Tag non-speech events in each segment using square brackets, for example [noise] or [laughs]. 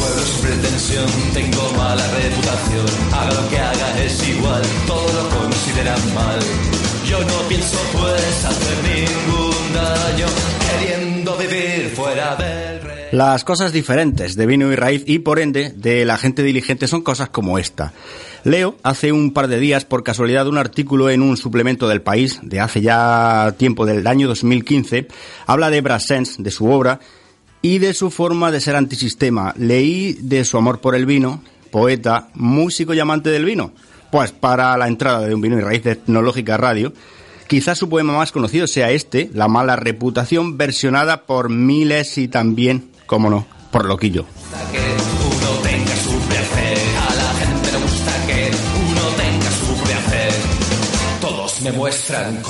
Pueblo sin pretensión, tengo mala reputación. Haga lo que haga, es igual, todo lo consideran mal. Yo no pienso pues hacer ningún Las cosas diferentes de vino y raíz y por ende de la gente diligente son cosas como esta. Leo hace un par de días por casualidad un artículo en un suplemento del país de hace ya tiempo del año 2015. Habla de Brassens, de su obra y de su forma de ser antisistema. Leí de su amor por el vino, poeta, músico y amante del vino. Pues para la entrada de un vino y raíz de Etnológica Radio, quizás su poema más conocido sea este, La mala reputación, versionada por miles y también, cómo no, por Loquillo. me muestran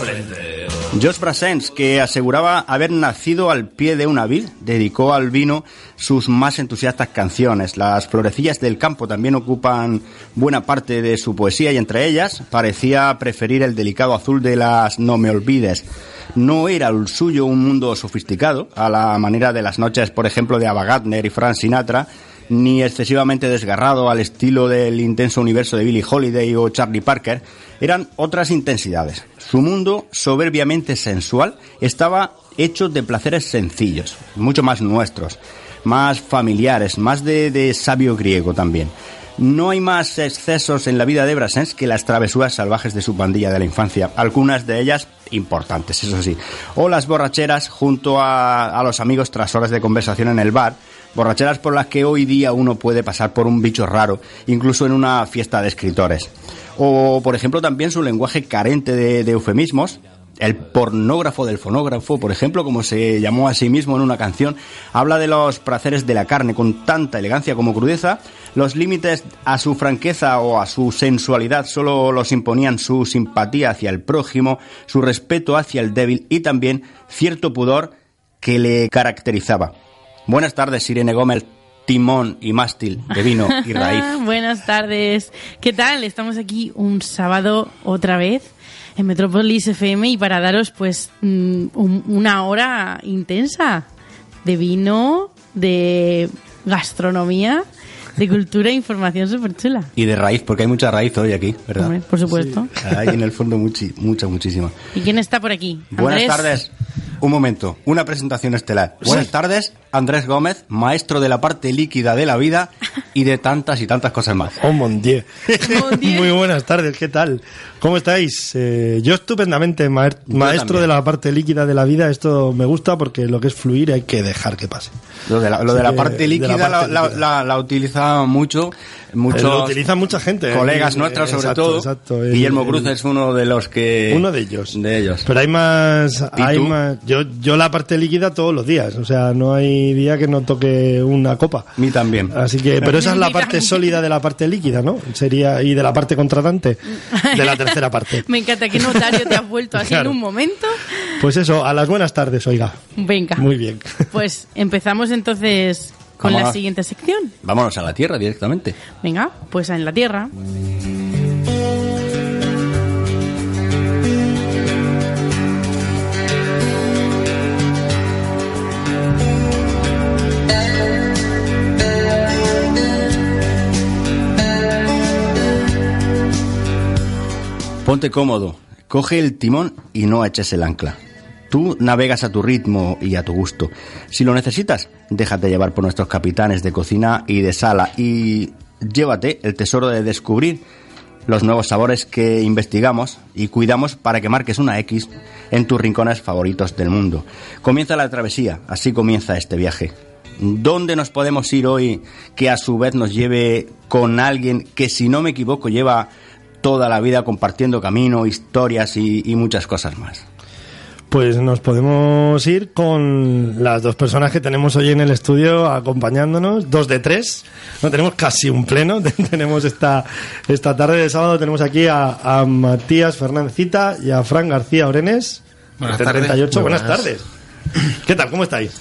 Josh Brassens, que aseguraba haber nacido al pie de una vid, dedicó al vino sus más entusiastas canciones. Las florecillas del campo también ocupan buena parte de su poesía y entre ellas parecía preferir el delicado azul de las No me olvides. No era el suyo un mundo sofisticado, a la manera de las noches, por ejemplo, de Ava Gardner y Frank Sinatra, ni excesivamente desgarrado al estilo del intenso universo de Billie Holiday o Charlie Parker, eran otras intensidades. Su mundo, soberbiamente sensual, estaba hecho de placeres sencillos, mucho más nuestros, más familiares, más de, de sabio griego también. No hay más excesos en la vida de Brassens que las travesuras salvajes de su pandilla de la infancia, algunas de ellas importantes, eso sí, o las borracheras junto a, a los amigos tras horas de conversación en el bar, borracheras por las que hoy día uno puede pasar por un bicho raro, incluso en una fiesta de escritores. O, por ejemplo, también su lenguaje carente de, eufemismos, el pornógrafo del fonógrafo, por ejemplo, como se llamó a sí mismo en una canción, habla de los placeres de la carne con tanta elegancia como crudeza. Los límites a su franqueza o a su sensualidad solo los imponían su simpatía hacia el prójimo, su respeto hacia el débil y también cierto pudor que le caracterizaba. Buenas tardes, Irene Gómez, timón y mástil de vino y [laughs] raíz. Buenas tardes. ¿Qué tal? Estamos aquí un sábado otra vez en Metrópolis FM y para daros pues mm, un- una hora intensa de vino, de gastronomía, de cultura e información súper chula. Y de raíz, porque hay mucha raíz hoy aquí, ¿verdad? Hombre, por supuesto. Hay en el fondo muchi- mucha, muchísima. ¿Y quién está por aquí? Buenas Andrés. tardes. Un momento, una presentación estelar. Buenas tardes, Andrés Gómez, maestro de la parte líquida de la vida y de tantas y tantas cosas más. Oh. Mon Dieu. Muy buenas tardes, ¿qué tal? ¿Cómo estáis? Eh, yo estupendamente, ma- maestro de la parte líquida de la vida, esto me gusta porque lo que es fluir hay que dejar que pase. Lo de la, lo de la parte de la líquida la, parte la- líquida. la- la utiliza mucho, muchos Lo utiliza mucha gente. colegas Eh, nuestros sobre exacto, todo. exacto. El- Guillermo el- Cruz es uno de los que... Uno de ellos. De ellos. Pero hay más, hay más. Yo, yo la parte líquida todos los días. O sea, no hay día que no toque una copa. Mí también. Así que, pero esa es la parte sólida de la parte líquida, ¿no? Sería, y de la parte contratante, de la [laughs] tercera parte. [laughs] Me encanta que notario te has vuelto así Claro. en un momento. Pues eso, a las buenas tardes, oiga. Venga. Muy bien. [laughs] Pues empezamos entonces con la Vámonos. siguiente sección. Vámonos a la tierra directamente. Venga, pues en la Tierra. Ponte cómodo, coge el timón y no eches el ancla. Tú navegas a tu ritmo y a tu gusto. Si lo necesitas, déjate llevar por nuestros capitanes de cocina y de sala y llévate el tesoro de descubrir los nuevos sabores que investigamos y cuidamos para que marques una X en tus rincones favoritos del mundo. Comienza la travesía, así comienza este viaje. ¿Dónde nos podemos ir hoy que a su vez nos lleve con alguien que, si no me equivoco, lleva toda la vida compartiendo camino, historias y, y muchas cosas más? Pues nos podemos ir con las dos personas que tenemos hoy en el estudio acompañándonos, dos de tres. No tenemos casi un pleno. [laughs] tenemos esta, esta tarde de sábado tenemos aquí a, a Matías Fernándezita y a Fran García Orenes. Buenas de tardes. 38. Muy Buenas buenas. tardes. ¿Qué tal? ¿Cómo estáis?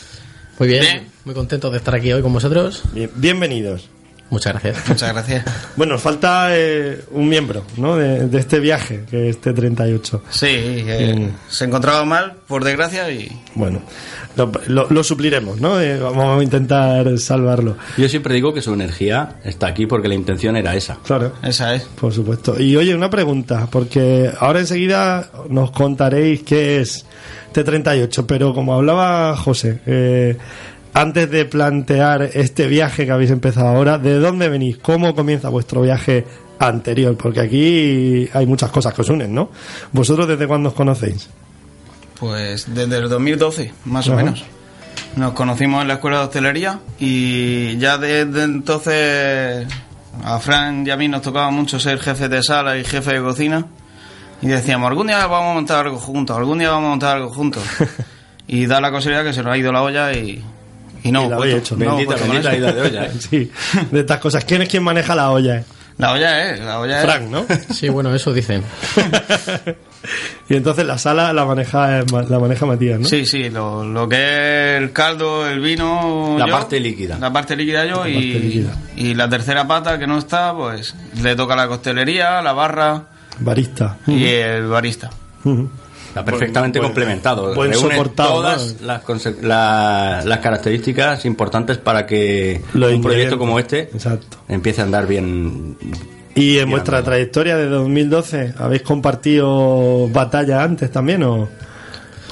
Muy bien, muy contento de estar aquí hoy con vosotros. Bien- bienvenidos. Muchas gracias. [laughs] Muchas gracias. Bueno, nos falta eh, un miembro ¿no? de, de este viaje, que es T38. Sí, eh, Mm. se encontraba mal, por desgracia, y Bueno, lo, lo- lo supliremos, ¿no? Eh, vamos a intentar salvarlo. Yo siempre digo que su energía está aquí porque la intención era esa. Claro. esa es. Por supuesto. Y oye, una pregunta, porque ahora enseguida nos contaréis qué es T38, pero como hablaba José, eh, antes de plantear este viaje que habéis empezado ahora, ¿de dónde venís? ¿Cómo comienza vuestro viaje anterior? Porque aquí hay muchas cosas que os unen, ¿no? ¿Vosotros desde cuándo os conocéis? Pues desde el 2012, más o Ajá. menos. Nos conocimos en la escuela de hostelería y ya desde entonces a Fran y a mí nos tocaba mucho ser jefe de sala y jefe de cocina. Y decíamos, algún día vamos a montar algo juntos, algún día vamos a montar algo juntos. [laughs] y da la casualidad que se nos ha ido la olla y, y no Y la puesto- hecho. no Bendita, ida de olla, [laughs] ¿eh? sí, de estas cosas. ¿Quién es quien maneja la olla? eh? La olla es, la olla es. Frank, ¿no? [laughs] Sí, bueno, eso dicen. [laughs] y entonces la sala la maneja, la maneja Matías, ¿no? Sí, sí, lo, lo que es el caldo, el vino. La yo, parte líquida. La parte líquida yo La y, parte líquida. y la tercera pata que no está, pues le toca la costelería, la barra Barista. y el barista. Ujú. Está perfectamente Buen- complementado. buen Reúne todas las, conse- la- las características importantes para que Los un proyecto como este Exacto. empiece a andar bien. ¿Y en Bien, vuestra trayectoria de 2012 habéis compartido batalla antes también o,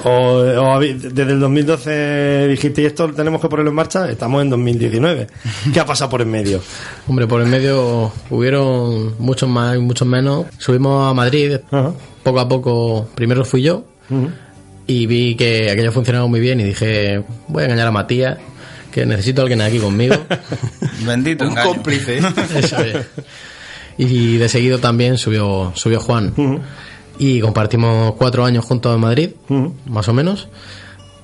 o, desde el 2012 dijiste "Y esto tenemos que ponerlo en marcha? Estamos en 2019. [laughs] ¿Qué ha pasado por en medio? Hombre, por el medio hubieron muchos más y muchos menos. Subimos a Madrid, Ajá. poco a poco. Primero fui yo y vi que aquello funcionaba muy bien y dije, voy a engañar a Matías, que necesito a alguien aquí conmigo. [laughs] Bendito Un engaño. cómplice. [laughs] Eso es. Y de seguido también subió, subió Juan. Y compartimos cuatro años juntos en Madrid, más o menos.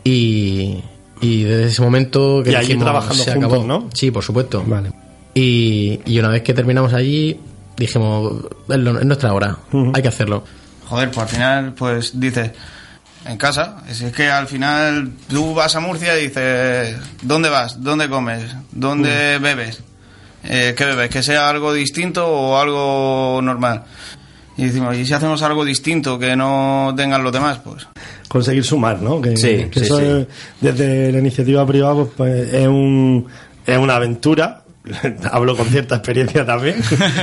Y, y desde ese momento que Y allí dijimos, trabajando se juntos, acabó. ¿no? Sí, por supuesto. Vale. Y, y una vez que terminamos allí, dijimos, es, lo- es nuestra hora, hay que hacerlo. Joder, pues al final, pues dices, en casa. Es es que al final tú vas a Murcia y dices, ¿dónde vas? ¿Dónde comes? ¿Dónde bebes? Eh, ¿Qué bebes? ¿Que sea algo distinto o algo normal? Y decimos, ¿y si hacemos algo distinto que no tengan los demás? Pues Conseguir sumar, ¿no? Que, Sí, que sí, eso sí. es- desde la iniciativa privada pues, pues, es, un, es una aventura. [laughs] Hablo con cierta experiencia también.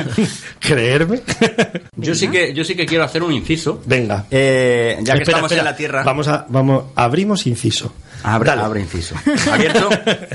[laughs] Creerme. [laughs] Yo sí que yo sí que quiero hacer un inciso. Venga. Eh, ya que Espera, estamos espera. en la tierra. Vamos a, vamos, abrimos inciso. Abre, Dale. abre inciso. Abierto.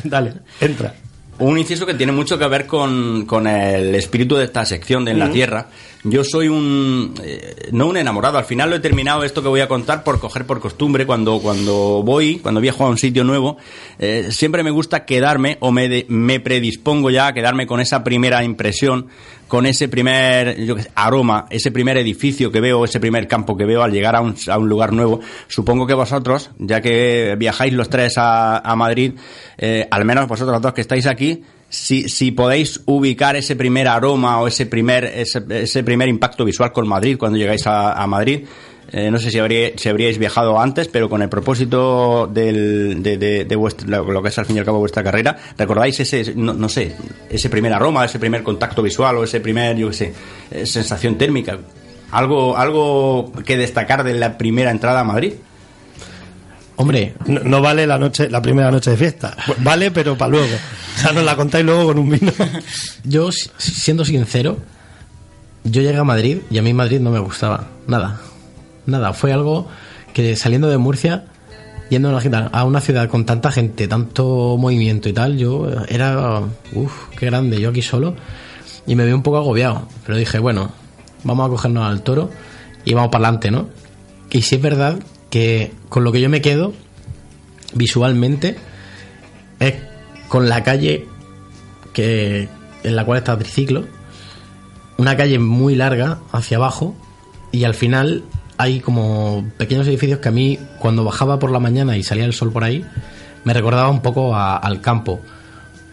Dale, entra. Un inciso que tiene mucho que ver con, con el espíritu de esta sección de En la Tierra. Yo soy un... eh, no un enamorado, al final lo he terminado esto que voy a contar por coger por costumbre. Cuando, cuando voy, cuando viajo a un sitio nuevo, eh, siempre me gusta quedarme o me, de- me predispongo ya a quedarme con esa primera impresión, con ese primer yo aroma, ese primer edificio que veo, ese primer campo que veo al llegar a un, a un lugar nuevo. Supongo que vosotros, ya que viajáis los tres a, a Madrid, eh, al menos vosotros dos que estáis aquí, si, si podéis ubicar ese primer aroma o ese primer, ese, ese primer impacto visual con Madrid cuando llegáis a, Madrid. Eh, no sé si, habría- si habríais viajado antes, pero con el propósito del, de, lo que es al fin y al cabo vuestra carrera, ¿recordáis ese, no, no sé, ese primer aroma, ese primer contacto visual o ese primer, yo qué sé, eh, sensación térmica? ¿Algo, algo que destacar de la primera entrada a Madrid? Hombre, No, vale la noche, la primera noche de fiesta. Vale, pero para luego. O sea, nos la contáis luego con un vino. [laughs] yo si- siendo sincero, yo llegué a Madrid y a mí Madrid no me gustaba, nada. Nada, fue algo que saliendo de Murcia, yendo a una, ciudad- con tanta gente, tanto movimiento y tal, yo era, uff, qué grande, yo aquí solo, y me vi un poco agobiado, pero dije, bueno, vamos a cogernos al toro y vamos para adelante, ¿no? Y sí es verdad que con lo que yo me quedo, visualmente, es con la calle que en la cual está triciclo, una calle muy larga hacia abajo y al final hay como pequeños edificios que a mí cuando bajaba por la mañana y salía el sol por ahí me recordaba un poco a- al campo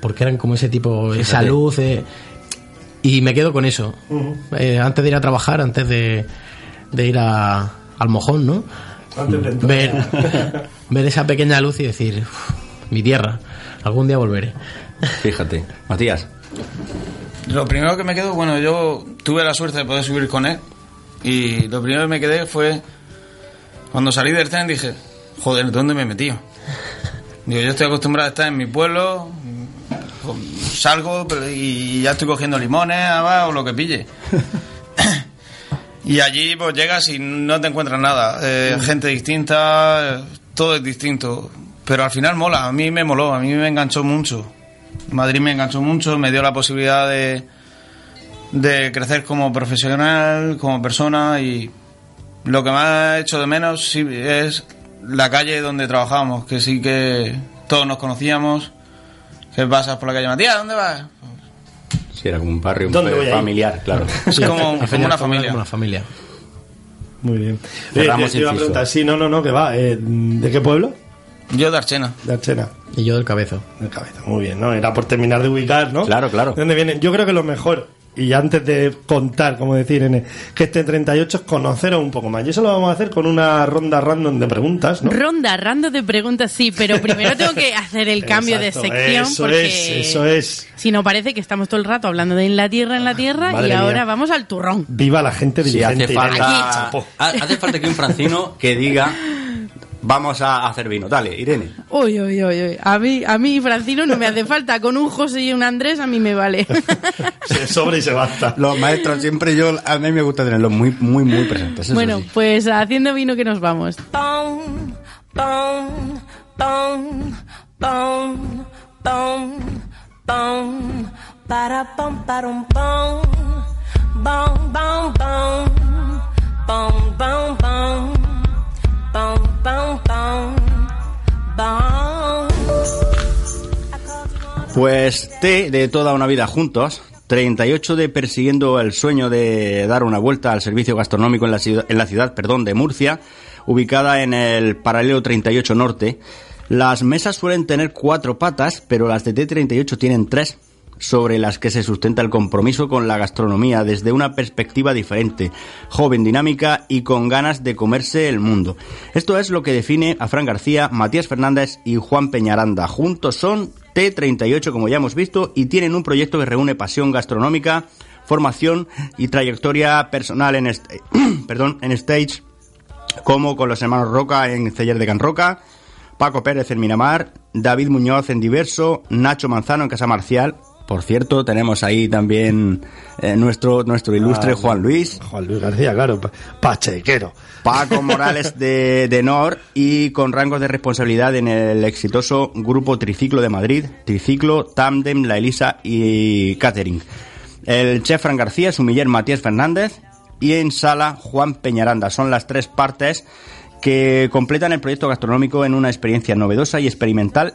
porque eran como ese tipo esa Fíjate. luz eh, y me quedo con eso. Eh, antes de ir a trabajar antes de, de ir a, al mojón no Antes de entrar. ver, ver esa pequeña luz y decir "Uf, mi tierra algún día volveré Fíjate. Matías. Lo primero que me quedo, bueno, yo tuve la suerte de poder subir con él. Y lo primero que me quedé fue. Cuando salí del tren dije, joder, ¿dónde me he metido? Digo, yo estoy acostumbrado a estar en mi pueblo, salgo pero- y ya estoy cogiendo limones, habas, o lo que pille. Y allí pues llegas y no te encuentras nada. Eh, gente distinta, todo es distinto. Pero al final mola, a mí me moló, a mí me enganchó mucho. Madrid me enganchó mucho, me dio la posibilidad de, de crecer como profesional, como persona y lo que más he hecho de menos sí, es la calle donde trabajábamos, que sí que todos nos conocíamos. Que pasas por la calle Matías, ¿dónde vas? Sí, era como un barrio un ¿Dónde poco voy a ir? familiar, claro. [laughs] Es como, Al [laughs] como final una familia. como una familia Muy bien. Cerramos Eh, te iba a preguntar, sí, no, no, no, que va. eh, ¿De qué pueblo? Yo de Archena. De Archena. y yo del cabezo De cabeza, muy bien, ¿no? Era por terminar de ubicar, ¿no? Claro, claro. ¿De dónde viene? Yo creo que lo mejor, y antes de contar, como decir, en el- que este 38 es conoceros un poco más. Y eso lo vamos a hacer con una ronda random de preguntas, ¿no? Ronda, random de preguntas, sí, pero primero tengo que hacer el cambio Exacto, de sección eso porque es, eso es. si no parece que estamos todo el rato hablando de en la tierra, en la tierra Madre y ahora mía. vamos al turrón. Viva la gente Sí, diligente. hace Irene. falta, ha- hace falta que un francino que diga vamos a hacer vino. Dale, Irene. Uy, uy, uy, uy. A mí, a mí, Francino, no me hace falta. Con un José y un Andrés a mí me vale. [laughs] se sobra y se basta. Los maestros siempre yo, a mí me gusta tenerlos muy, muy, muy presentes. Bueno, pues haciendo vino que nos vamos. Pom, pom, pom, pom, pom, para pom, para un pom, bom, bom, bom, bom, bom. Pues T de toda una vida juntos, 38 de persiguiendo el sueño de dar una vuelta al servicio gastronómico en la ciudad, en la ciudad perdón, de Murcia, ubicada en el paralelo 38 norte. Las mesas suelen tener cuatro patas, pero las de T38 tienen tres, sobre las que se sustenta el compromiso con la gastronomía desde una perspectiva diferente, joven, dinámica y con ganas de comerse el mundo. Esto es lo que define a Fran García, Matías Fernández y Juan Peñaranda. Juntos son T38, como ya hemos visto, y tienen un proyecto que reúne pasión gastronómica, formación y trayectoria personal en, est- [clears throat] perdón, en stage, como con los hermanos Roca en Celler de Can Roca, Paco Pérez en Miramar, David Muñoz en Diverso, Nacho Manzano en Casa Marcial. Por cierto, tenemos ahí también eh, nuestro, nuestro ilustre Ah, Juan Luis. Juan Luis García, claro. pa- Pachequero. Paco Morales [laughs] de, de NOR y con rangos de responsabilidad en el exitoso Grupo Triciclo de Madrid, Triciclo, Tandem, La Elisa y Catering. El chef Fran García, su miller Matías Fernández y en sala Juan Peñaranda. Son las tres partes que completan el proyecto gastronómico en una experiencia novedosa y experimental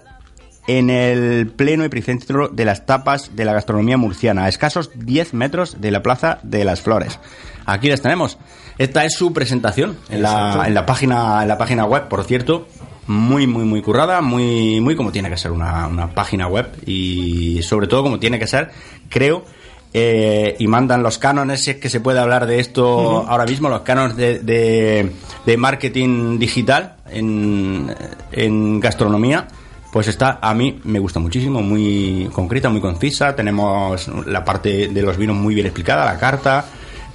en el pleno epicentro de las tapas de la gastronomía murciana, a escasos 10 metros de la Plaza de las Flores. Aquí les tenemos. Esta es su presentación en la, en la página en la página web, por cierto, muy muy muy currada, muy muy como tiene que ser una, una página web y sobre todo como tiene que ser, creo. eh, y mandan los cánones, si es que se puede hablar de esto ahora mismo, los cánones de, de, de marketing digital en, en gastronomía, pues está, a mí me gusta muchísimo, muy concreta, muy concisa. Tenemos la parte de los vinos muy bien explicada, la carta,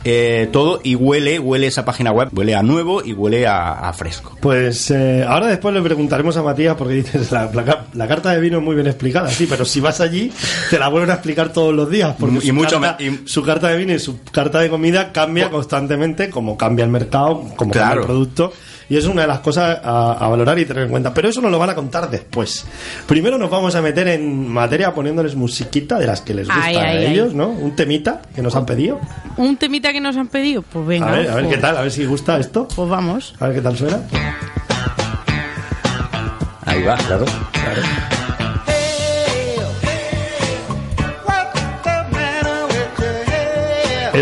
eh, todo, y huele, huele esa página web, huele a nuevo y huele a, a fresco. Pues eh, ahora después le preguntaremos a Matías porque dices la, la ca- la carta de vino es muy bien explicada, sí, pero si vas allí te la vuelven a explicar todos los días porque Y su, mucho carta, y- su carta de vino y su carta de comida cambia constantemente como cambia el mercado, como cambia el producto y es una de las cosas a, a valorar y tener en cuenta. Pero eso nos lo van a contar después. Primero nos vamos a meter en materia poniéndoles musiquita de las que les gusta Ay, a ay, ay. ellos, ¿no? Un temita que nos han pedido. Un temita que nos han pedido, pues venga. A ver, a ver pues- qué tal, a ver si gusta esto. Pues vamos. A ver qué tal suena. Ahí va, claro. Hey,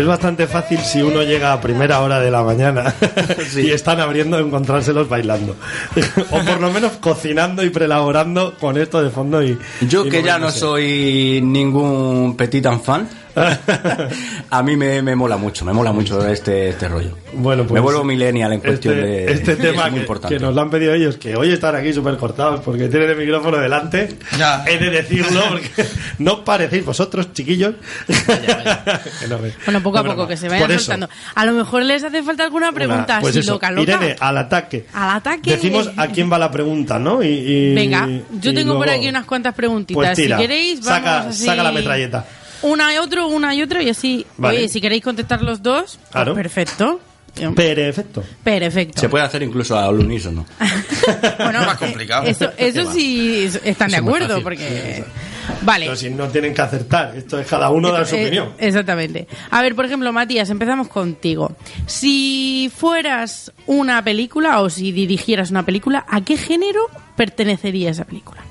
Es bastante fácil si uno llega a primera hora de la mañana [laughs] y están abriendo encontrárselos bailando. [laughs] o por lo menos cocinando y prelaborando con esto de fondo y Yo y que ya no soy ningún petit fan, [laughs] a mí me, me mola mucho, me mola mucho este, este rollo. Bueno, pues me vuelvo millennial en cuestión este, de... este tema [laughs] es muy que, importante. que nos lo han pedido ellos, que hoy están aquí súper cortados porque tienen el micrófono delante. Ya. He de decirlo porque [laughs] no parecéis vosotros, chiquillos. Que no me- Bueno, poco a no, poco, broma. que se vayan Por eso, soltando. A lo mejor les hace falta alguna pregunta una- pues así eso, loca, loca. Irene, al ataque. Al ataque. Decimos a quién va la pregunta, ¿no? Y, y- Venga, yo y tengo por aquí unas cuantas preguntitas. Pues tira, si queréis, vamos saca, así... saca la metralleta. Una y otro, una y otro, y así. Vale. Oye, si queréis contestar los dos, pues Claro. perfecto. Perfecto. Perfecto. Se puede hacer incluso al unísono. [laughs] bueno, más complicado. Eso, [laughs] eso sí es- están de Eso acuerdo, porque. Vale. Pero si no tienen que acertar, esto es cada uno dar su Eh, opinión. Exactamente. A ver, por ejemplo, Matías, empezamos contigo. Si fueras una película o si dirigieras una película, ¿a qué género pertenecería esa película?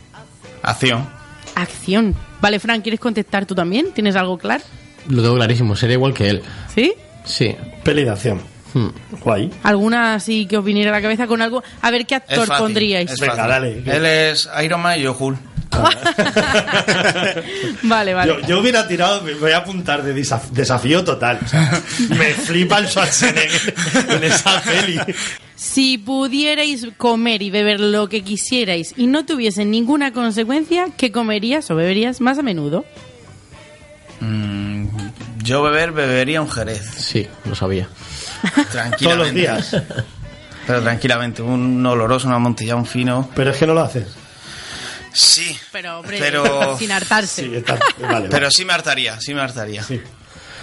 Acción. Acción. Vale, Fran, ¿quieres contestar tú también? ¿Tienes algo claro? Lo tengo clarísimo, sería igual que él. ¿Sí? Sí. Peli de acción. Hmm. Guay. ¿Alguna así que os viniera a la cabeza con algo? A ver, ¿qué Es actor fácil, pondríais? es Venga, dale. Él es Iron Man y yo Hulk. [laughs] vale, vale. Yo, yo hubiera tirado, me voy a apuntar de desaf- desafío total. O sea, me flipa el Schwarzenegger en esa peli. Si pudierais comer y beber lo que quisierais y no tuviese ninguna consecuencia, ¿qué comerías o beberías más a menudo? Mm, yo beber, bebería un jerez. Sí, lo sabía. Tranquilamente. Todos los días. Pero tranquilamente. Un oloroso, un amontillado, un fino. Pero es que no lo haces. Sí. Pero, hombre, Pero- sin hartarse. Sí, está, vale, Pero sí me hartaría, sí me hartaría. Sí.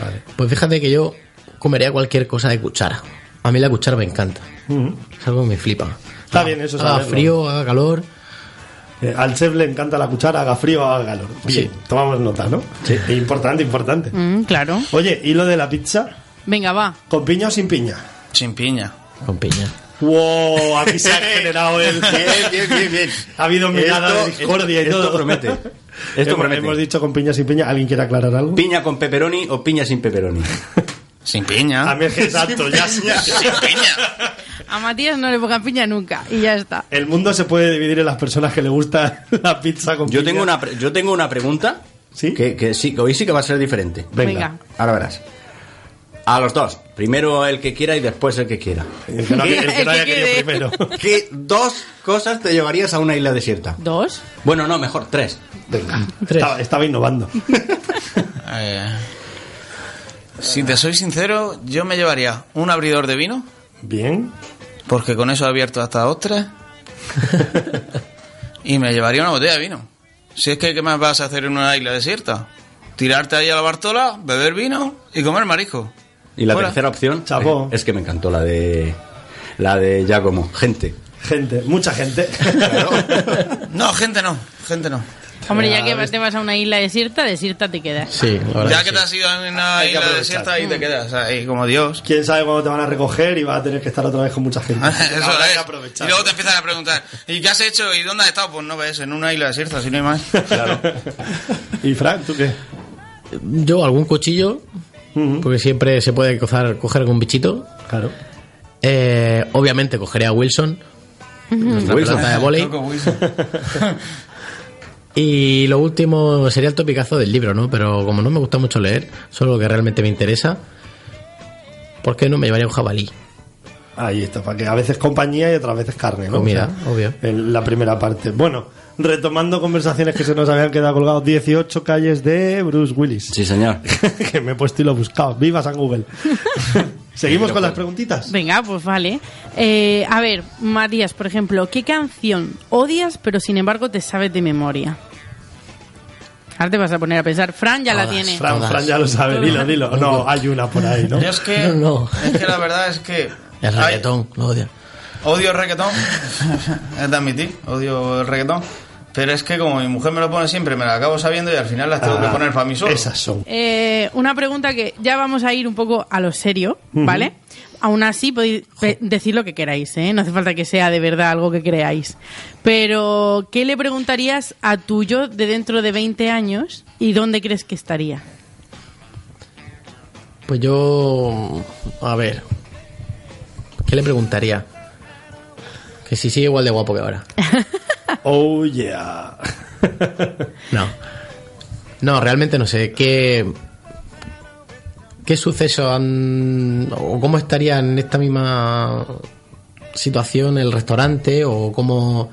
Vale. Pues fíjate que yo comería cualquier cosa de cuchara. A mí la cuchara me encanta. Ujú. Es algo que me flipa. Está bien eso, Haga saberlo. frío, haga calor. Eh, al chef le encanta la cuchara, haga frío, haga calor. Bien, Sí. tomamos nota, ¿no? Sí. Importante, importante. Mm, claro. Oye, ¿y lo de la pizza? Venga, va. ¿Con piña o sin piña? Sin piña. Con piña. ¡Wow! Aquí se ha [laughs] generado el... Bien, bien, bien, bien. [laughs] Ha habido mirada Esto- de discordia y esto todo. promete. Esto [laughs] hemos, promete. hemos dicho con piña sin piña. ¿Alguien quiere aclarar algo? ¿Piña con pepperoni o piña sin pepperoni? Sin piña. A mí es que exacto, ya Sin piña. A Matías no le pongan piña nunca y ya está. El mundo se puede dividir en las personas que le gusta la pizza con Yo piña. tengo una, pre- yo tengo una pregunta ¿Sí? que, que sí, que hoy sí que va a ser diferente. Venga. Venga. Ahora verás. A los dos. Primero el que quiera y después el que quiera. El que no, el que no El que haya querido quede. primero. [laughs] ¿Qué dos cosas te llevarías a una isla desierta? ¿Dos? Bueno, no, mejor tres. Venga. Tres. Estaba, estaba innovando. [laughs] Eh, si te soy sincero, yo me llevaría un abridor de vino, Bien. porque con eso he abierto hasta dos, tres. [laughs] y me llevaría una botella de vino. Si es que, ¿qué más vas a hacer en una isla desierta? Tirarte ahí a la Bartola, beber vino y comer marisco. Y la tercera opción Chapó. es que me encantó la de la de Giacomo, gente. Gente, mucha gente. [laughs] No, gente no, gente no. Hombre, ya que te vas a una isla desierta, desierta te quedas. Sí, Ya que sí. te has ido en una Hay isla desierta y te quedas ahí como Dios. Quién sabe cuándo te van a recoger y vas a tener que estar otra vez con mucha gente. [laughs] Eso es. aprovechar. Y luego te empiezan a preguntar, ¿y qué has hecho? ¿Y dónde has estado? Pues no ves, en una isla desierta, si no hay más. Claro. [laughs] ¿Y Frank, tú qué? Yo algún cuchillo, Porque siempre se puede coger, coger algún bichito. Claro. Eh, obviamente cogería a Wilson, nuestra Wilson. pelota de volei. Y lo último sería el topicazo del libro, ¿no? Pero como no me gusta mucho leer, solo lo que realmente me interesa, ¿por qué no me llevaría un jabalí? Ahí está, para que a veces compañía y otras veces carne, ¿no? Comida, obvio. En la primera parte. Bueno, retomando conversaciones que se nos habían quedado colgados, 18 calles de Bruce Willis. Sí, señor. [laughs] que me he puesto y lo he buscado. Viva San Google. [laughs] Seguimos con las preguntitas. Venga, pues vale. Eh, a ver, Matías, por ejemplo, ¿qué canción odias pero sin embargo te sabes de memoria? Ahora te vas a poner a pensar. Fran ya la tiene. Fran. Fran ya lo sabe, dilo, dilo. No, hay una por ahí, ¿no? Yo es que, [laughs] No, no. es que la verdad es que El reggaetón, lo odio. odio el reggaetón, [laughs] es de admitir, odio el reggaetón, pero es que como mi mujer me lo pone siempre, me la acabo sabiendo y al final las tengo que Ah, poner para mí solo. Esas son. Eh, una pregunta que ya vamos a ir un poco a lo serio, ¿vale? Aún así podéis decir lo que queráis, ¿eh? No hace falta que sea de verdad algo que creáis. Pero, ¿qué le preguntarías a tu yo de dentro de 20 años y dónde crees que estaría? Pues yo. A ver. ¿Qué le preguntaría? Que si sigue igual de guapo que ahora. [laughs] Oh, yeah. [laughs] No. No, realmente no sé. ¿Qué. ¿Qué suceso han. o cómo estaría en esta misma situación el restaurante? o cómo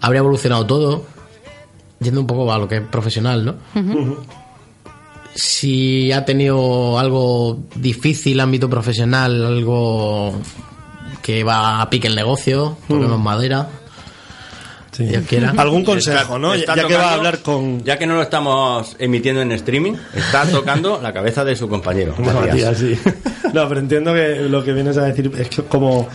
habría evolucionado todo? Yendo un poco a lo que es profesional, ¿no? Si ha tenido algo difícil, ámbito profesional, algo que va a pique el negocio, madera. Sí. Dios quiera. Algún consejo, Está- ¿no? está ya que va a hablar con. Ya que no lo estamos emitiendo en streaming, está [laughs] tocando la cabeza de su compañero. Matías, Matías. sí. [laughs] No, pero entiendo que lo que vienes a decir es que como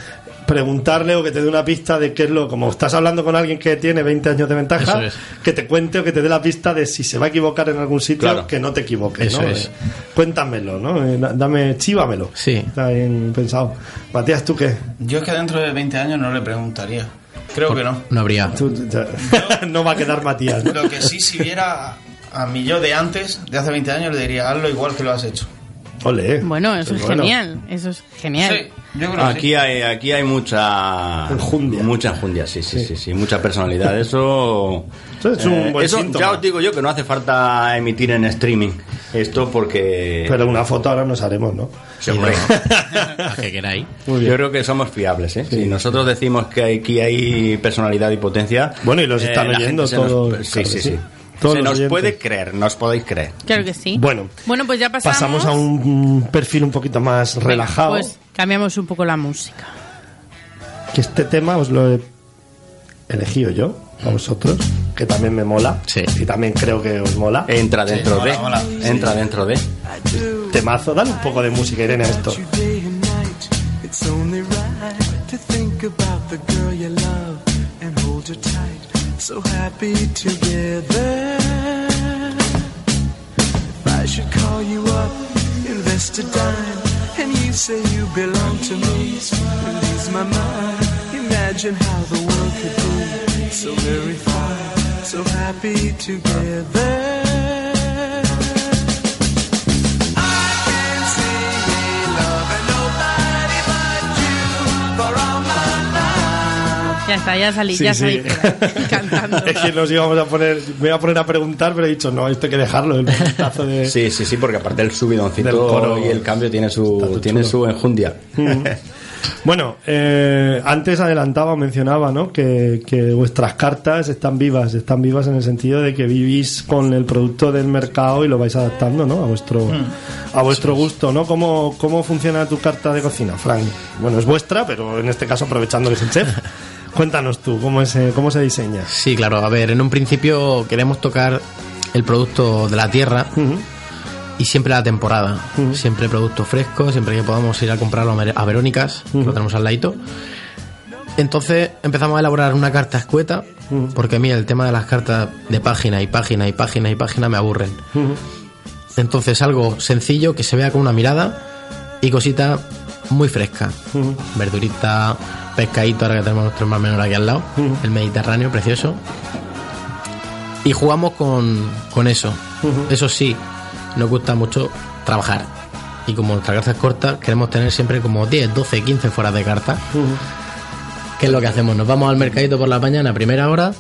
preguntarle o que te dé una pista de qué es lo. Como estás hablando con alguien que tiene 20 años de ventaja, es. que te cuente o que te dé la pista de si se va a equivocar en algún sitio, Claro. que no te equivoques, Eso ¿no? es. Eh, Cuéntamelo, ¿no? Eh, da- Dame, chívamelo. Sí. Está bien pensado. Matías, ¿tú qué? Yo es que dentro de 20 años no le preguntaría. Creo que no. No habría. Tú- ya- [laughs] no va a quedar Matías, ¿no? Lo que sí, si viera a mi yo de antes, de hace 20 años, le diría, hazlo igual que lo has hecho. Ole. Bueno, eso es bueno. genial. Eso es genial. Sí, yo creo que Aquí sí. hay, aquí hay mucha Enjundia. Mucha enjundia, sí, sí, sí, sí, mucha personalidad. Eso, Eso es un buen eso síntoma. ya os digo yo que no hace falta emitir en streaming esto porque Pero una foto ahora nos haremos, ¿no? Sí, A [laughs] que queráis. Yo creo que somos fiables. ¿eh? Si nosotros decimos que aquí hay personalidad y potencia, Bueno, y los están oyendo gente se nos- todos, sí, claro sí, sí. Sí. Todos se nos oyentes. puede creer, nos podéis creer. Claro que sí. Bueno, Bueno, pues ya pasamos. pasamos a un perfil un poquito más Venga, relajado. Pues cambiamos un poco la música. que este tema os lo he elegido yo, a vosotros, que también me mola. Sí. Y también creo que os mola. Entra dentro mola, de, mola. entra dentro de. Temazo, dale un poco de música, Irene, a esto. day and night. Call you up, invest a dime, and you say you belong to me, release my mind. Imagine how the world could be so very fine, so happy together. Ya está, ya salí, Sí, ya salí ahí, [laughs] cantando. Es que nos íbamos a poner, me iba a poner a preguntar, pero he dicho, no, esto hay que dejarlo, el puntazo de... Sí, sí, sí, porque aparte el Del subidoncito coro. y el cambio tiene su tiene chulo. su enjundia. Bueno, eh, antes adelantaba o mencionaba ¿no? que, que vuestras cartas están vivas, están vivas en el sentido de que vivís con el producto del mercado y lo vais adaptando ¿no? a vuestro, a vuestro gusto. ¿no? ¿Cómo, ¿Cómo funciona tu carta de cocina, Frank? Bueno, es vuestra, pero en este caso aprovechando que es el chef. [laughs] Cuéntanos tú, ¿cómo, es, eh, cómo se diseña? Sí, claro. A ver, en un principio queremos tocar el producto de la tierra y siempre la temporada. Siempre producto fresco, siempre que podamos ir a comprarlo a Verónicas, que lo tenemos al ladito. Entonces empezamos a elaborar una carta escueta, porque a mí el tema de las cartas de página y página y página y página me aburren. Entonces algo sencillo que se vea con una mirada y cosita muy fresca. Verdurita, pescadito, ahora que tenemos nuestro mar menor aquí al lado, el Mediterráneo, precioso. Y jugamos con, con eso. Eso sí, nos gusta mucho trabajar. Y como nuestra carta es corta, queremos tener siempre como 10, 12, 15 fuera de carta. ¿Qué es lo que hacemos? Nos vamos al mercadito por la mañana primera hora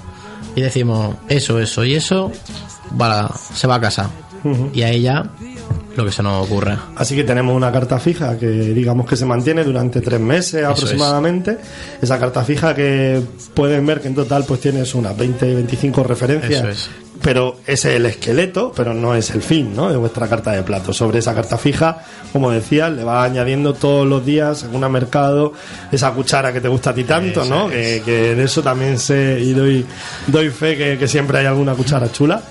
y decimos eso, eso y eso, va, se va a casa. Y a ella lo que se nos ocurra. Así que tenemos una carta fija que digamos que se mantiene durante tres meses aproximadamente. Esa carta fija que pueden ver que en total pues tienes unas 20, 25 referencias. Eso es. Pero ese es el esqueleto, pero no es el fin ¿no? de vuestra carta de plato. Sobre esa carta fija, como decía, le va añadiendo todos los días, según a mercado, esa cuchara que te gusta a ti tanto, ¿no? Que, que de eso también sé y doy, doy fe que, que siempre hay alguna cuchara chula.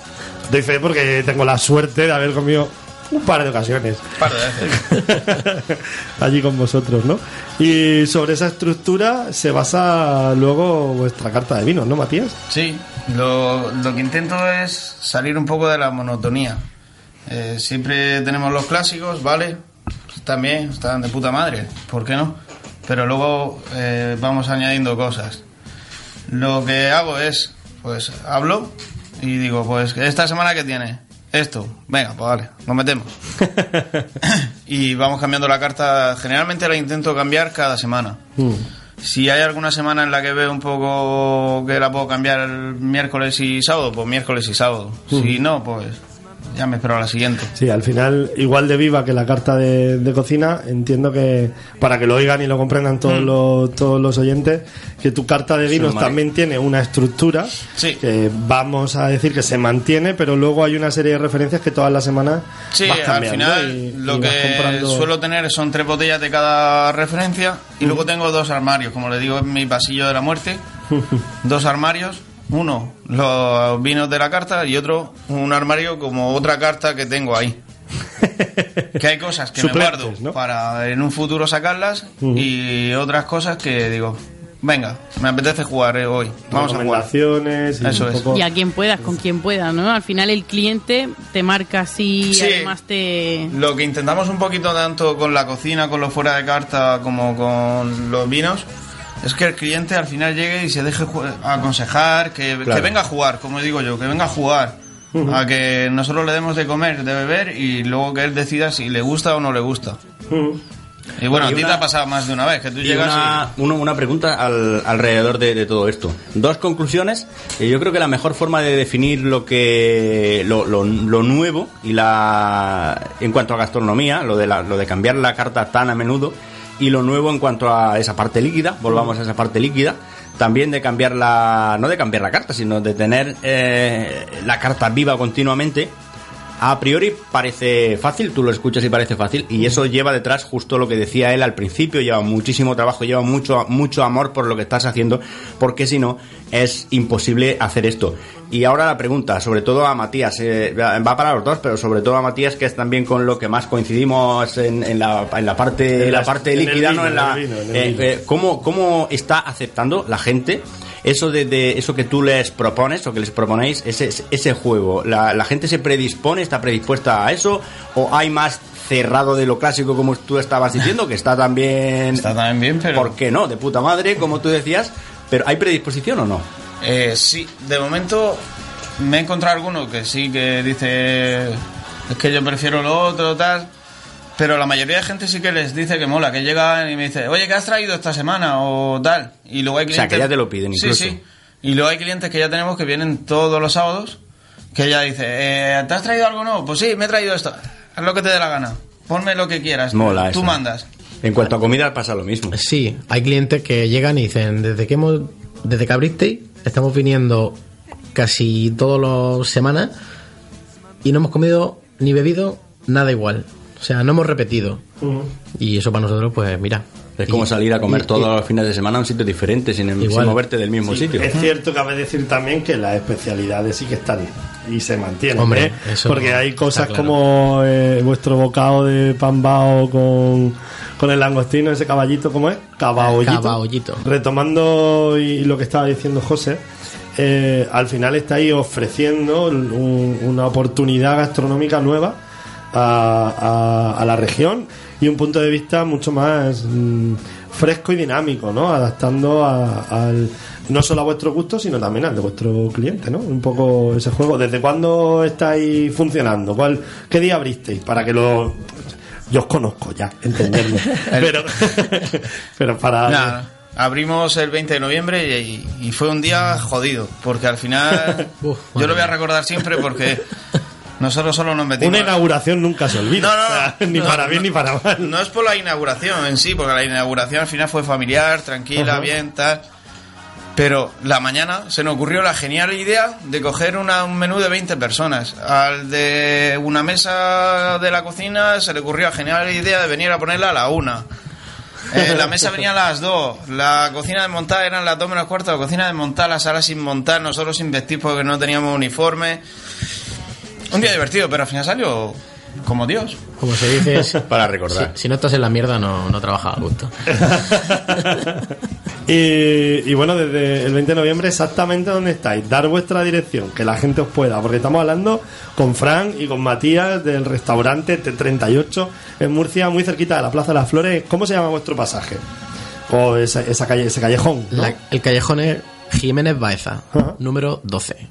Doy fe porque tengo la suerte de haber comido un par de ocasiones par de veces. [laughs] allí con vosotros, ¿no? Y sobre esa estructura se basa luego vuestra carta de vinos, ¿no, Matías? Sí, lo, lo que intento es salir un poco de la monotonía. Eh, siempre tenemos los clásicos, ¿vale? También están de puta madre, ¿por qué no? Pero luego eh, vamos añadiendo cosas. Lo que hago es, pues hablo y digo, pues esta semana que tiene, esto, venga, pues vale, nos metemos. [laughs] y vamos cambiando la carta. Generalmente la intento cambiar cada semana. Mm. Si hay alguna semana en la que veo un poco que la puedo cambiar el miércoles y sábado, pues miércoles y sábado. Si no, pues ya me espero a la siguiente. Sí, al final, igual de viva que la carta de, de cocina, entiendo que para que lo oigan y lo comprendan todos, Mm. los, todos los oyentes, que tu carta de vinos también tiene una estructura Sí. que vamos a decir que se mantiene, pero luego hay una serie de referencias que todas las semanas Sí, vas al final y- lo y que comprando- suelo tener son tres botellas de cada referencia y luego tengo dos armarios, como le digo, en mi pasillo de la muerte. [laughs] dos armarios, uno los vinos de la carta y otro un armario como otra carta que tengo ahí. [laughs] que hay cosas que me guardo ¿no? para en un futuro sacarlas y otras cosas que digo, venga, me apetece jugar eh, hoy, vamos a jugar. y Eso es. Y a quien puedas, con quien pueda, ¿no? Al final el cliente te marca así y Sí. además te... Lo que intentamos un poquito tanto con la cocina, con los fuera de carta, como con los vinos, es que el cliente al final llegue y se deje aconsejar, que, venga a jugar, como digo yo, que venga a jugar. A que nosotros le demos de comer, de beber y luego que él decida si le gusta o no le gusta. Y bueno, Y a ti una- te ha pasado más de una vez, que tú Y llegas una, uno- una pregunta al- alrededor de, de todo esto. Dos conclusiones. Yo creo que la mejor forma de definir lo que lo, lo- lo nuevo y la en cuanto a gastronomía, lo de la- lo de cambiar la carta tan a menudo y lo nuevo en cuanto a esa parte líquida, volvamos a esa parte líquida. También de cambiar la no de cambiar la carta, sino de tener eh, la carta viva continuamente. A priori parece fácil, tú lo escuchas y parece fácil, y eso lleva detrás justo lo que decía él al principio, lleva muchísimo trabajo, lleva mucho, mucho amor por lo que estás haciendo, porque si no, es imposible hacer esto. Y ahora la pregunta, sobre todo a Matías, eh, va para los dos, pero sobre todo a Matías, que es también con lo que más coincidimos en, en la, en la parte, En la parte líquida, ¿no? En la, eh, eh, ¿cómo, ¿Cómo está aceptando la gente eso de, de- eso que tú les propones o que les proponéis, ese, ese juego? ¿La, ¿La gente se predispone, está predispuesta a eso? ¿O hay más cerrado de lo clásico como tú estabas diciendo, que está también... Está también bien, pero... ¿Por qué no? De puta madre, como tú decías. Pero ¿hay predisposición o no? Eh, sí, de momento me he encontrado alguno que sí que dice es que yo prefiero lo otro, tal. Pero la mayoría de gente sí que les dice que mola, que llegan y me dice, oye, ¿qué has traído esta semana? O tal. Y luego hay O clientes. sea, que ya te lo piden incluso. Sí, sí. Y luego hay clientes que ya tenemos que vienen todos los sábados, que ya dice, eh, ¿te has traído algo nuevo? Pues sí, me he traído esto. Haz lo que te dé la gana. Ponme lo que quieras. Mola Tú eso. mandas. En cuanto a comida pasa lo mismo. Sí, hay clientes que llegan y dicen, desde que hemos, desde que abristeis, estamos viniendo casi todas las semanas y no hemos comido ni bebido nada igual. O sea, no hemos repetido. Y eso para nosotros, pues mira. Es como salir a comer y- todos y- los fines de semana a un sitio diferente, sin, sin Igual. moverte del mismo Sí, sitio. Es cierto que cabe decir también que las especialidades sí que están y se mantienen. Hombre, ¿eh? eso Porque hay cosas claro. como eh, vuestro bocado de pan bao con, con el langostino, ese caballito, ¿cómo es? Cabaollito. Cabaollito. Retomando y lo que estaba diciendo José, eh, al final estáis ofreciendo un- una oportunidad gastronómica nueva a, a- a la región y un punto de vista mucho más mm, fresco y dinámico, ¿no? Adaptando a- al, no solo a vuestro gusto, sino también al de vuestro cliente, ¿no? Un poco ese juego. ¿Desde cuándo estáis funcionando? ¿Cuál, ¿Qué día abristeis? Para que lo... Yo os conozco ya, entenderme. [laughs] pero, [laughs] pero para... Nada, abrimos el 20 de noviembre y, y fue un día jodido, porque al final [laughs] Uf, yo lo voy a recordar siempre porque nosotros solo nos metimos. Una inauguración nunca se olvida. No, no, O sea, no, ni para bien ni para mal. No es por la inauguración en sí, porque la inauguración al final fue familiar, tranquila, bien, tal. Pero la mañana se nos ocurrió la genial idea de coger una- un menú de 20 personas. Al de una mesa de la cocina se le ocurrió la genial idea de venir a ponerla a la una. Eh, la mesa venía a las dos. La cocina desmontada eran las dos menos cuarto. La cocina desmontada, la sala sin montar, nosotros sin vestir porque no teníamos uniforme. Un día divertido, pero al final salió como Dios. Como se dice, es- [laughs] Para recordar. si, si no estás en la mierda, no, no trabajas a gusto. [laughs] Y, y bueno, desde el 20 de noviembre, exactamente dónde estáis. Dar vuestra dirección, que la gente os pueda. Porque estamos hablando con Fran y con Matías del restaurante T38 en Murcia, muy cerquita de la Plaza de las Flores. ¿Cómo se llama vuestro pasaje? O esa, esa calle, ese callejón. ¿no? La- el callejón es Jiménez Baeza, número 12.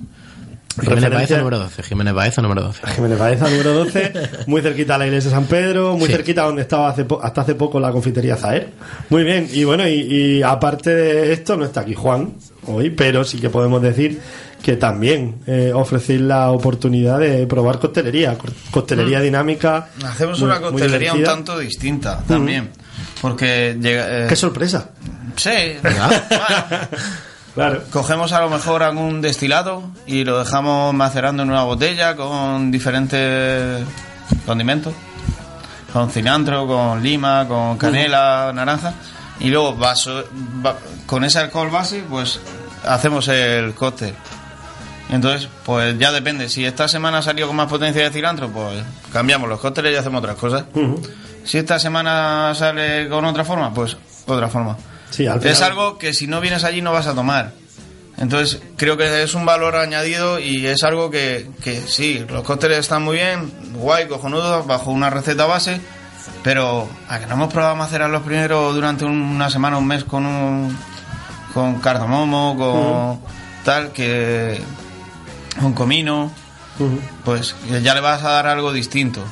Jiménez Baeza número 12. Jiménez Baeza número 12. Jiménez Baeza, número 12, muy cerquita a la iglesia de San Pedro, muy Sí. cerquita donde estaba hace po- hasta hace poco la confitería Zaer. Muy bien, y bueno, y, y aparte de esto, no está aquí Juan hoy, pero sí que podemos decir que también eh, ofrecéis la oportunidad de probar costelería, co- costelería dinámica. Hacemos muy- una costelería un tanto distinta también. Porque llega. eh, ¡Qué sorpresa! Sí. ¿Verdad? [laughs] Bueno, Claro. Cogemos a lo mejor algún destilado y lo dejamos macerando en una botella con diferentes condimentos. Con cilantro, con lima, con canela, naranja. Y luego vaso- va- con ese alcohol base, pues hacemos el cóctel. Entonces, pues ya depende. Si esta semana ha salido con más potencia de cilantro, pues cambiamos los cócteles y hacemos otras cosas. Si esta semana sale con otra forma, pues otra forma. Sí, al Es algo que si no vienes allí no vas a tomar. Entonces, creo que es un valor añadido y es algo que, que sí, los cócteles están muy bien, guay, cojonudos, bajo una receta base, pero a que no hemos probado a macerar los primeros durante una semana, un mes con un con cardamomo, con tal, que con comino, pues ya le vas a dar algo distinto.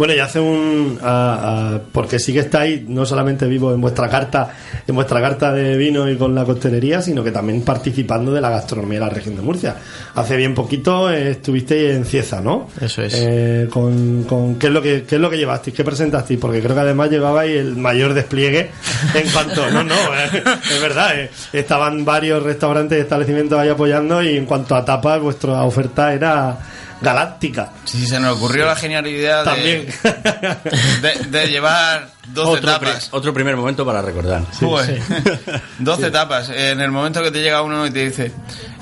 Bueno, y hace un. a- a- porque sí que estáis no solamente vivo en vuestra carta, en vuestra carta de vino y con la costelería, sino que también participando de la gastronomía de la región de Murcia. Hace bien poquito eh, estuvisteis en Cieza, ¿no? Eso es. Eh, con, con- ¿qué, es lo que, ¿Qué es lo que llevasteis? ¿Qué presentasteis? Porque creo que además llevabais el mayor despliegue en cuanto. No, no, eh, es verdad. eh, estaban varios restaurantes y establecimientos ahí apoyando y en cuanto a tapas, vuestra oferta era galáctica. Si se nos ocurrió la genialidad de, También. [laughs] de, de llevar 12 Otro, pri- tapas. otro primer momento para recordar. Joder. 12 [laughs] tapas. En el momento que te llega uno y te dice.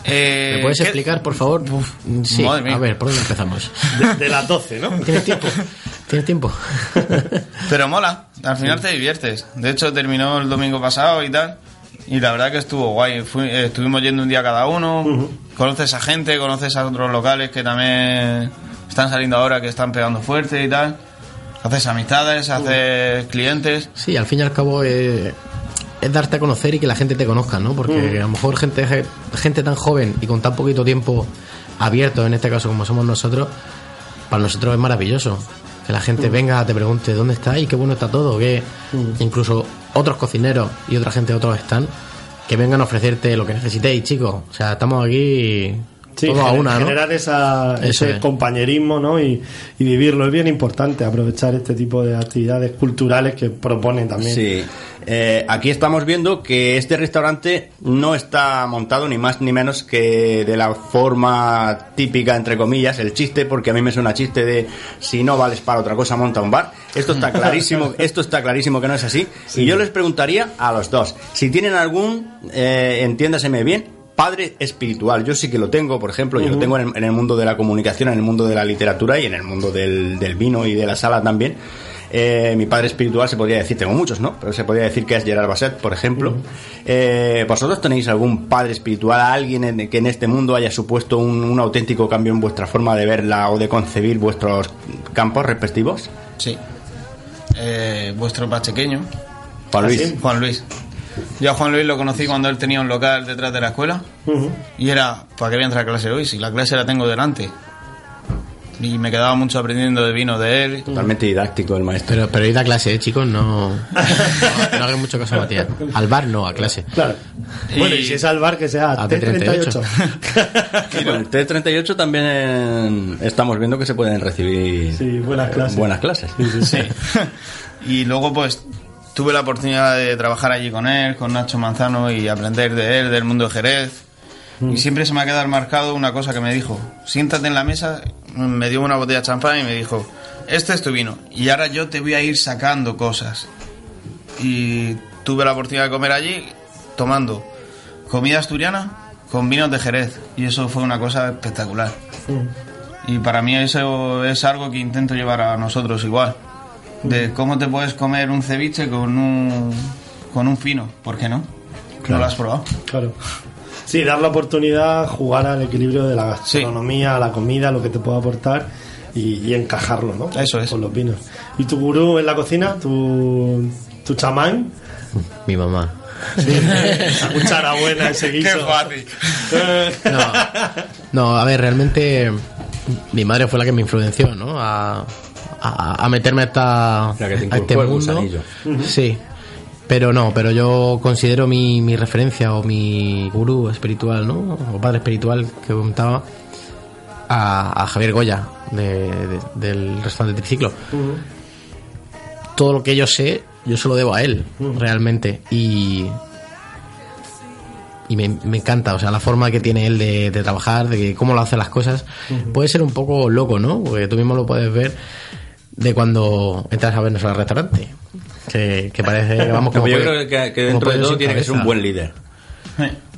eh, ¿Me puedes ¿qué- explicar, por favor? Sí, Madre mía. a ver, ¿por dónde empezamos? De, de las 12, ¿no? ¿Tienes tiempo? ¿Tienes tiempo? Pero mola. Al final te diviertes. De hecho, terminó el domingo pasado y tal. Y la verdad que estuvo guay. Fui- eh, estuvimos yendo un día cada uno. Conoces a gente, conoces a otros locales que también están saliendo ahora, que están pegando fuerte y tal. Haces amistades, haces clientes. Sí, al fin y al cabo eh, es darte a conocer y que la gente te conozca, ¿no? Porque a lo mejor gente, gente tan joven y con tan poquito tiempo abierto, en este caso como somos nosotros, para nosotros es maravilloso. Que la gente venga, te pregunte dónde está y qué bueno está todo, que incluso otros cocineros y otra gente de otros están, que vengan a ofrecerte lo que necesitéis, chicos. O sea, estamos aquí Sí, todos a una, ¿no? generar esa, Eso ese es. compañerismo ¿no? y, y vivirlo es bien importante, aprovechar este tipo de actividades culturales que proponen también. Sí. Eh, aquí estamos viendo que este restaurante no está montado ni más ni menos que de la forma típica, entre comillas, el chiste, porque a mí me suena chiste de si no vales para otra cosa, monta un bar. Esto está clarísimo, [laughs] esto está clarísimo que no es así. Y yo les preguntaría a los dos, si tienen algún, eh, entiéndaseme bien, padre espiritual. Yo sí que lo tengo, por ejemplo, yo lo tengo en el, en el mundo de la comunicación, en el mundo de la literatura y en el mundo del, del vino y de la sala también. Eh, mi padre espiritual se podría decir, tengo muchos, ¿no? Pero se podría decir que es Gerard Basset, por ejemplo. Eh, ¿Vosotros tenéis algún padre espiritual, alguien en- que en este mundo haya supuesto un, un auténtico cambio en vuestra forma de verla o de concebir vuestros campos respectivos? Sí. Eh, vuestro pachequeño. Juan Luis. ¿Ah, sí? Juan Luis. Yo a Juan Luis lo conocí cuando él tenía un local detrás de la escuela. Y era, ¿para qué voy a entrar a clase hoy? Si la clase la tengo delante. Y me quedaba mucho aprendiendo de vino de él. Totalmente didáctico el maestro. Pero, pero id a clase, ¿eh, chicos, no, no, no hagan mucho caso a Matías. Al bar no, a clase. Claro. Bueno, y si es al bar, que sea A T38. Con el T38 también estamos viendo que se pueden recibir Sí, buenas clases. buenas clases. Sí. [laughs] y luego pues tuve la oportunidad de trabajar allí con él, con Nacho Manzano y aprender de él, del mundo de Jerez. Y siempre se me ha quedado marcado una cosa que me dijo. Siéntate en la mesa, me dio una botella de champán y me dijo, este es tu vino. Y ahora yo te voy a ir sacando cosas. Y tuve la oportunidad de comer allí tomando comida asturiana con vinos de Jerez. Y eso fue una cosa espectacular. Y para mí eso es algo que intento llevar a nosotros igual. De cómo te puedes comer un ceviche con un, con un fino. ¿Por qué no? No lo has probado. Claro. Sí, dar la oportunidad, jugar al equilibrio de la gastronomía, a la comida, lo que te pueda aportar y, y encajarlo, ¿no? Eso es. Con los vinos. ¿Y tu gurú en la cocina? ¿Tu, tu chamán? Mi mamá. Esa cuchara buena, ese Qué guiso. fácil. No, no, a ver, realmente mi madre fue la que me influenció, ¿no? A, a, a meterme a, esta, La que te a este mundo. Sí, pero no, pero yo considero mi, mi referencia o mi gurú espiritual, ¿no? O padre espiritual que comentaba a, a Javier Goya de- de- del restaurante Triciclo. Todo lo que yo sé, yo se lo debo a él, realmente. Y, y me, me encanta, o sea, la forma que tiene él de, de trabajar, de que cómo lo hace las cosas. Puede ser un poco loco, ¿no? Porque tú mismo lo puedes ver de cuando entras a vernos al restaurante. Que, que parece que vamos [laughs] como Pero yo creo que, dentro de todo tiene que ser un buen líder.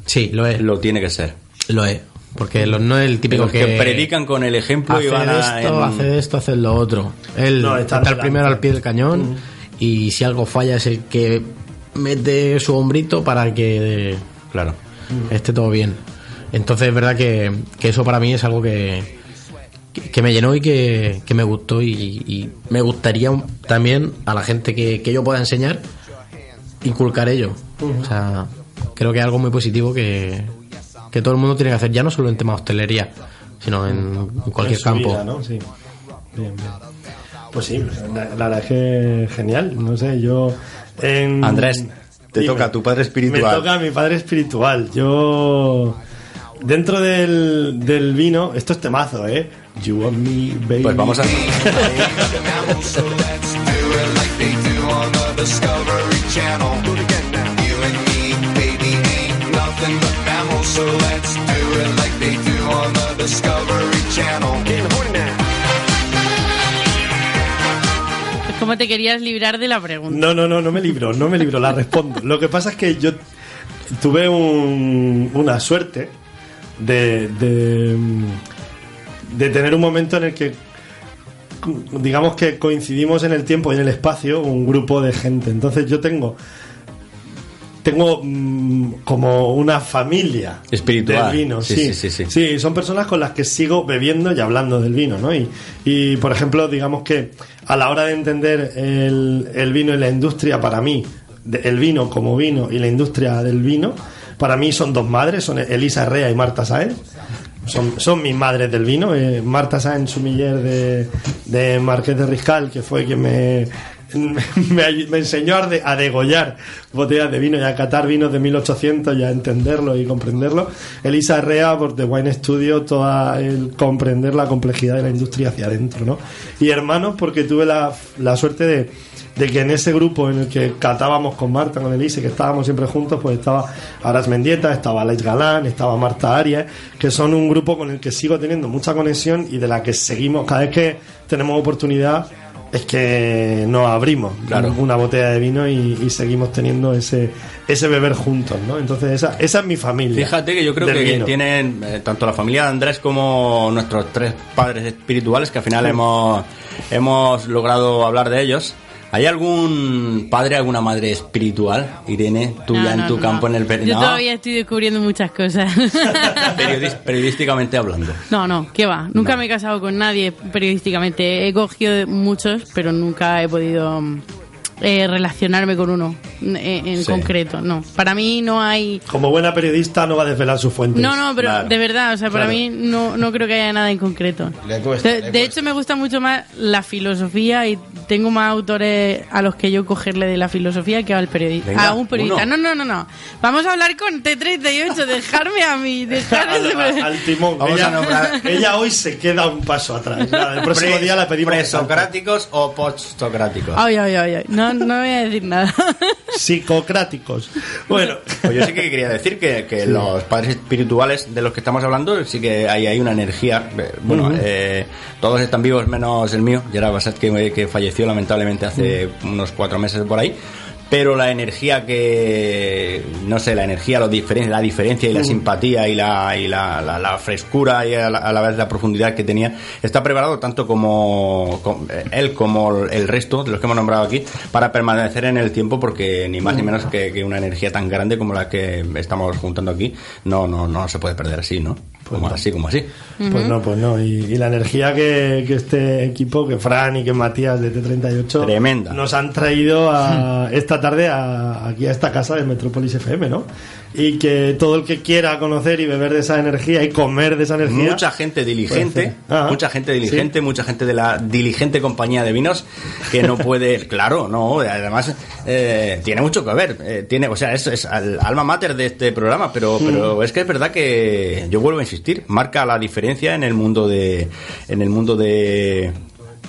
Sí, lo es. Lo, Lo tiene que ser. es. Porque lo- no es el típico Los que, que predican con el ejemplo y hace van a... esto, en- hace esto, hace lo otro. Él No, está está, el delante. primero al pie del cañón y si algo falla es el que mete su hombrito para que Claro. esté todo bien. Entonces es verdad que, que eso para mí es algo que, que, que me llenó y que, que me gustó y, y me gustaría también a la gente que, que yo pueda enseñar inculcar ello. O sea, creo que es algo muy positivo que, que todo el mundo tiene que hacer, ya no solo en tema de hostelería, sino en, cualquier En su campo. vida, ¿no? Sí. Bien, bien. Pues sí, la, la verdad es que genial. No sé, yo. en- Andrés, te toca a tu padre espiritual. Me toca a mi padre espiritual. Yo. Dentro del, del vino, esto es temazo, ¿eh? You and me, baby. Pues vamos a... Es como te querías librar de la pregunta. No, no, no, no me libro, no me libro, la respondo. Lo que pasa es que yo tuve un- una suerte de, de, de tener un momento en el que, digamos que coincidimos en el tiempo y en el espacio, un grupo de gente. Entonces yo tengo tengo mm, como una familia Espiritual. del vino. Sí, Sí, sí, sí, son personas con las que sigo bebiendo y hablando del vino, ¿no? Y, y, por ejemplo, digamos que a la hora de entender el, el vino y la industria, para mí, de- el vino como vino y la industria del vino, para mí son dos madres, son Elisa Herrea y Marta Sáenz. Son, son mis madres del vino. eh, Marta Sáenz, sumiller de, de Marqués de Riscal, que fue quien me, [laughs] me, enseñó a, de- a degollar botellas de vino y a catar vinos de 1800 y a entenderlo y comprenderlo. Elisa Herrea, por The Wine Studio, toda el comprender la complejidad de la industria hacia adentro, ¿no? Y hermanos, porque tuve la, la suerte de, de que en ese grupo en el que catábamos con Marta, con Elise, que estábamos siempre juntos, pues estaba Aras Mendieta, estaba Alex Galán, estaba Marta Arias, que son un grupo con el que sigo teniendo mucha conexión y de la que seguimos, cada vez que tenemos oportunidad, es que nos abrimos Claro. una botella de vino y, y seguimos teniendo ese, ese beber juntos, ¿no? Entonces esa, esa es mi familia. Fíjate que yo creo que vino. tienen eh, tanto la familia de Andrés como nuestros tres padres espirituales que al final hemos, hemos logrado hablar de ellos. ¿Hay algún padre, alguna madre espiritual, Irene, tuya No, en tu no. campo en el Yo todavía estoy descubriendo muchas cosas. [laughs] periodis- periodísticamente hablando? No, no, ¿qué va? Nunca me he casado con nadie periodísticamente. He cogido muchos, pero nunca he podido mm, eh, relacionarme con uno en, en Sí. concreto. No, para mí no hay... Como buena periodista no va a desvelar sus fuentes. No, no, pero Claro. de verdad, o sea, para Claro. mí no, no creo que haya nada en concreto. Le cuesta, de le de cuesta. hecho, me gusta mucho más la filosofía y tengo más autores a los que yo cogerle de la filosofía que al periodista. Venga, a un periodista. uno. No, no, no, no. Vamos a hablar con T38, dejarme a mí, dejarme al, timón. Vamos ella, a nombrar- ella hoy se queda un paso atrás. Nada, el próximo día la pedimos. ¿Presocráticos o postsocráticos? Ay, ay, ay, ay. No, no voy a decir nada. Psicocráticos. Bueno, Pues yo sí que quería decir que, que los padres espirituales de los que estamos hablando, sí que hay, hay una energía. eh, Bueno, eh, todos están vivos menos el mío, Gerard Bassett, que, que falleció lamentablemente hace unos cuatro meses por ahí. Pero la energía que, no sé, la energía, lo diferen- la diferencia y la simpatía y, la, y la, la- la frescura y a la, a la vez la profundidad que tenía, está preparado tanto como, com- él como el resto de los que hemos nombrado aquí para permanecer en el tiempo porque ni más ni menos que, que una energía tan grande como la que estamos juntando aquí no, no, no se puede perder así, ¿no? Como así, como así. Pues no, pues no. Y, y la energía que, que este equipo, que Fran y que Matías de T38 Tremenda. nos han traído a, esta tarde a- aquí a esta casa de Metrópolis FM, ¿no? Y que todo el que quiera conocer y beber de esa energía y comer de esa energía. Mucha gente diligente, ser. mucha gente diligente, mucha gente de la diligente compañía de vinos que no puede, [laughs] claro, no, además eh, tiene mucho que ver, eh, tiene, o sea, es, es al alma mater de este programa, pero, pero es que es verdad que yo vuelvo a insistir, marca la diferencia en el mundo de, en el mundo de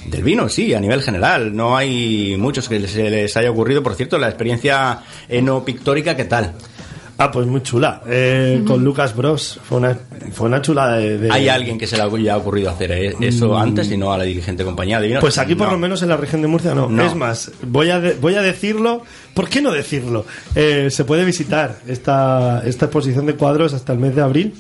del vino, sí, a nivel general. No hay muchos que se les haya ocurrido. Por cierto, la experiencia eno-pictórica, ¿qué tal? Ah, pues muy chula. Eh, Con Lucas Bros. Fue una, fue una chula de. de- ¿Hay alguien que se le haya ocurrido hacer eh, eso antes y no a la dirigente compañía de vinos? Pues aquí por No. lo menos en la región de Murcia no. No. Es más, voy a, de- voy a decirlo. ¿Por qué no decirlo? Eh, se puede visitar esta, esta exposición de cuadros hasta el mes de abril.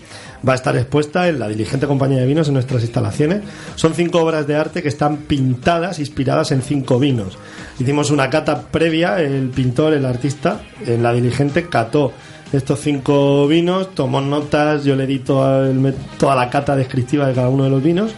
Va a estar expuesta en la diligente compañía de vinos en nuestras instalaciones. Son cinco obras de arte que están pintadas, inspiradas en cinco vinos. Hicimos una cata previa, el pintor, el artista, en la diligente cató estos cinco vinos, tomó notas, yo le di toda, el- toda la cata descriptiva de cada uno de los vinos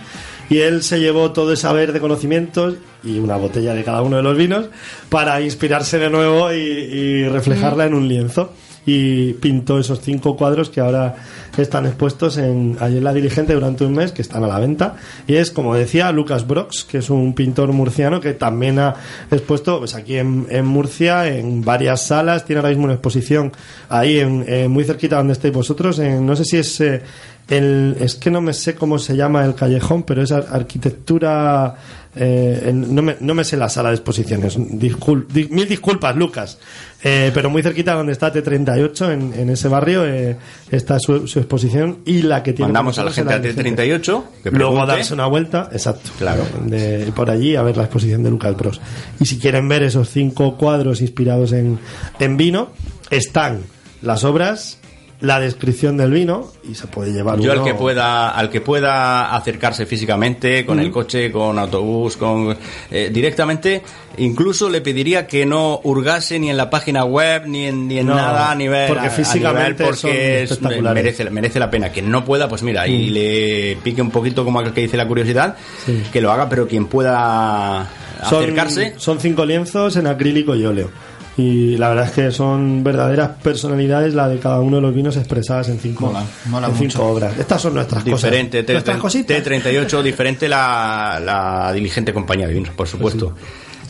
y él se llevó todo ese saber de conocimientos y una botella de cada uno de los vinos para inspirarse de nuevo y, y reflejarla en un lienzo. Y pintó esos cinco cuadros que ahora están expuestos en en la dirigente durante un mes que están a la venta y es como decía Lucas Brox que es un pintor murciano que también ha expuesto pues aquí en, en Murcia en varias salas tiene ahora mismo una exposición ahí en, muy cerquita donde estáis vosotros en, no sé si es eh, el, es que no me sé cómo se llama el callejón, pero es ar- arquitectura. Eh, no, me, no me sé la sala de exposiciones. Discul- di- mil disculpas, Lucas. Eh, pero muy cerquita donde está T38, en, en ese barrio, eh, está su, su exposición y la que tiene. Mandamos a la gente a dirigente. T38 que Luego a darse una vuelta, exacto. Claro. De, por allí a ver la exposición de Lucas Bros. Y si quieren ver esos cinco cuadros inspirados en, en vino, están las obras, la descripción del vino y se puede llevar Yo al que pueda, al que pueda acercarse físicamente con Mm. el coche, con autobús, con eh, directamente, incluso le pediría que no hurgase ni en la página web ni en, ni en No, nada a nivel porque a físicamente nivel son porque es- espectaculares. merece merece la pena. Quien no pueda, pues mira, y Mm. le pique un poquito como aquel que dice la curiosidad, Sí. que lo haga, pero quien pueda son, acercarse, son cinco lienzos en acrílico y óleo. Y la verdad es que son verdaderas personalidades la de cada uno de los vinos expresadas en cinco, Mola, mola en cinco obras. Estas son nuestras diferente, cosas. Nuestras cositas. T38, diferente la, la diligente compañía de vinos, por supuesto.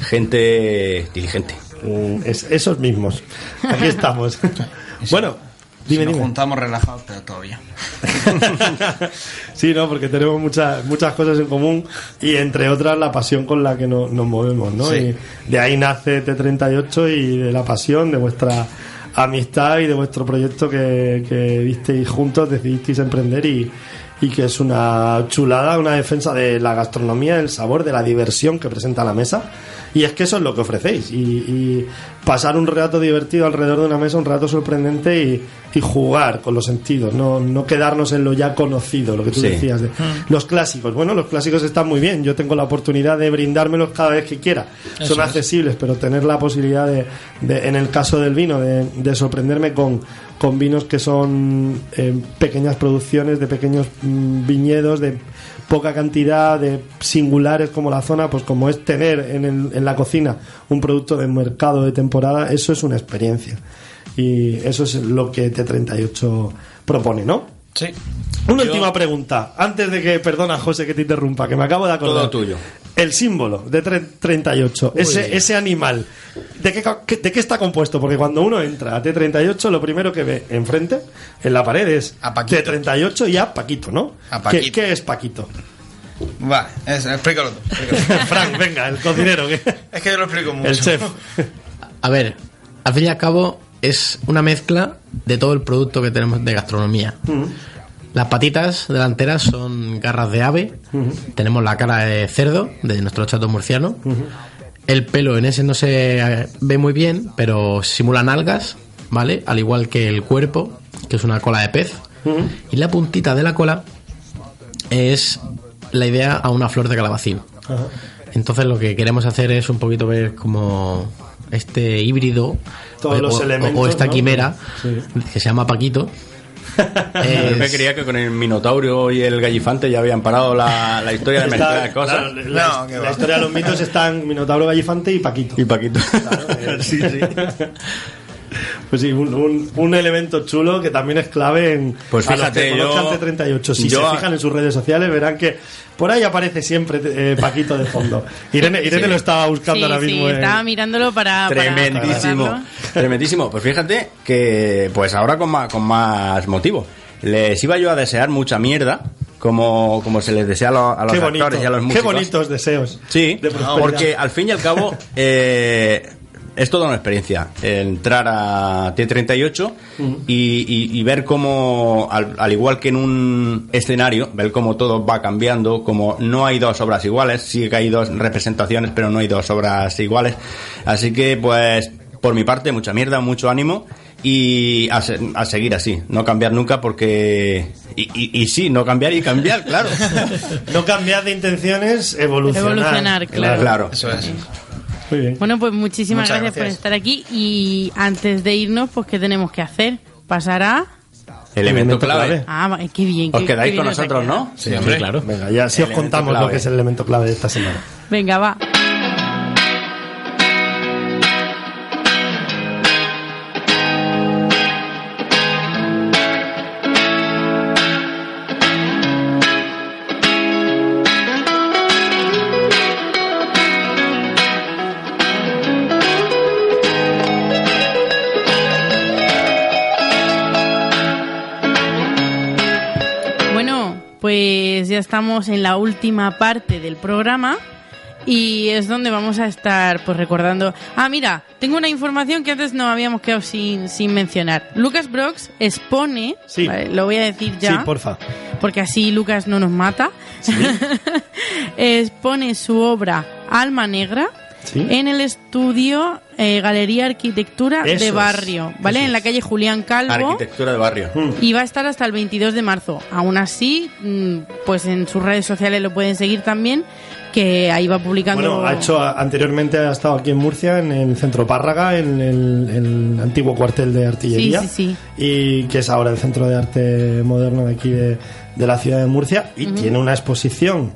Gente diligente. Mm, es- esos mismos. Aquí [laughs] estamos. bueno, dime, si nos dime. juntamos relajados, pero todavía. [laughs] Sí, no, porque tenemos muchas muchas cosas en común y entre otras la pasión con la que no- nos movemos, ¿no? Sí. Y de ahí nace T38 y de la pasión, de vuestra amistad y de vuestro proyecto que, que visteis juntos, decidisteis emprender y, y que es una chulada, una defensa de la gastronomía, el sabor, de la diversión que presenta la mesa. Y es que eso es lo que ofrecéis. Y, y pasar un rato divertido alrededor de una mesa, un rato sorprendente y, y jugar con los sentidos, no, no quedarnos en lo ya conocido, lo que tú Sí. decías. De, Los clásicos, bueno, los clásicos están muy bien. Yo tengo la oportunidad de brindármelos cada vez que quiera. Son accesibles, pero tener la posibilidad de, de, en el caso del vino, de, de sorprenderme con, con vinos que son eh, pequeñas producciones, de pequeños mm, viñedos, de poca cantidad de singulares como la zona, pues como es tener en, el- en la cocina un producto de mercado de temporada, eso es una experiencia. Y eso es lo que T38 propone, ¿no? Sí. Una Yo- última pregunta, antes de que, perdona José que te interrumpa, que me acabo de acordar. Todo tuyo. El símbolo de tre- 38, ese, ese animal, ¿de qué, ca- qué- ¿de qué está compuesto? Porque cuando uno entra a T38, lo primero que ve enfrente, en la pared, es A Paquito. T38 y a Paquito, ¿no? A ¿Qué, Paquito. qué es Paquito? Vale, es- explícalo tú. explícalo. [laughs] Frank, venga, el cocinero, ¿qué? es que yo lo explico mucho. el chef. [laughs] A ver, al fin y al cabo es una mezcla de todo el producto que tenemos de gastronomía. Las patitas delanteras son garras de ave. Tenemos la cara de cerdo de nuestro chato murciano. El pelo en ese no se eh, ve muy bien, pero simulan algas, ¿vale? Al igual que el cuerpo, que es una cola de pez. Y la puntita de la cola es la idea a una flor de calabacín. Entonces lo que queremos hacer es un poquito ver como este híbrido Todos o, los o- elementos, o esta ¿no? quimera Sí. que se llama Paquito [laughs] Es- Yo me creía que con el Minotauro y el Gallifante ya habían parado la, la historia de mezclar cosas. la, No, historia de los mitos están Minotauro Gallifante y Paquito. Y Paquito. [laughs] sí, sí. [laughs] Pues sí, un, un- un elemento chulo que también es clave en Pues a los fíjate, yo- T38. Si yo- se fijan en sus redes sociales verán que por ahí aparece siempre eh, Paquito de fondo. Irene, Irene Sí. lo estaba buscando Sí, ahora sí, mismo. en- estaba mirándolo para. Tremendísimo. Tremendísimo. Pues fíjate que, pues ahora con más, con más motivo. Les iba yo a desear mucha mierda, como, como se les desea a los, a los Qué bonito, actores y a los qué músicos. bonitos deseos. Sí, de porque al fin y al cabo [laughs] eh, es toda una experiencia entrar a T38 y, y- y ver cómo, al, al igual que en un escenario, ver cómo todo va cambiando, como no hay dos obras iguales, sí que hay dos representaciones, pero no hay dos obras iguales. Así que, pues, por mi parte, mucha mierda, mucho ánimo y a, se- a seguir así, no cambiar nunca porque... Y, y- y sí, no cambiar y cambiar, claro. [laughs] No cambiar de intenciones, evolucionar. Evolucionar, claro. claro. Eso es. Muy bien. Bueno, pues muchísimas gracias, por estar aquí. Y antes de irnos, pues, ¿qué tenemos que hacer? Pasar a. Elemento Elemento clave. clave. Ah, qué bien. Os qué- quedáis qué con bien nosotros. ¿no? Sí, hombre, claro. Venga, ya si os contamos clave. lo que es el elemento clave de esta semana. Venga, va. Estamos en la última parte del programa y es donde vamos a estar pues recordando. Ah, mira, tengo una información que antes no habíamos quedado sin, sin mencionar. Lucas Brox expone, Sí. vale, lo voy a decir ya, Sí, porfa. porque así Lucas no nos mata. [laughs] expone su obra Alma Negra. Sí. En el estudio eh, Galería Arquitectura Eso de Barrio, ¿vale? En la calle Julián Calvo. Arquitectura de barrio. Y va a estar hasta el 22 de marzo. Aún así, mm, pues en sus redes sociales lo pueden seguir también, que ahí va publicando... Bueno, ha hecho anteriormente ha estado aquí en Murcia, en el centro Párraga, en el, el antiguo cuartel de artillería. Sí, sí, Y que es ahora el centro de arte moderno de aquí de, de la ciudad de Murcia. Y tiene una exposición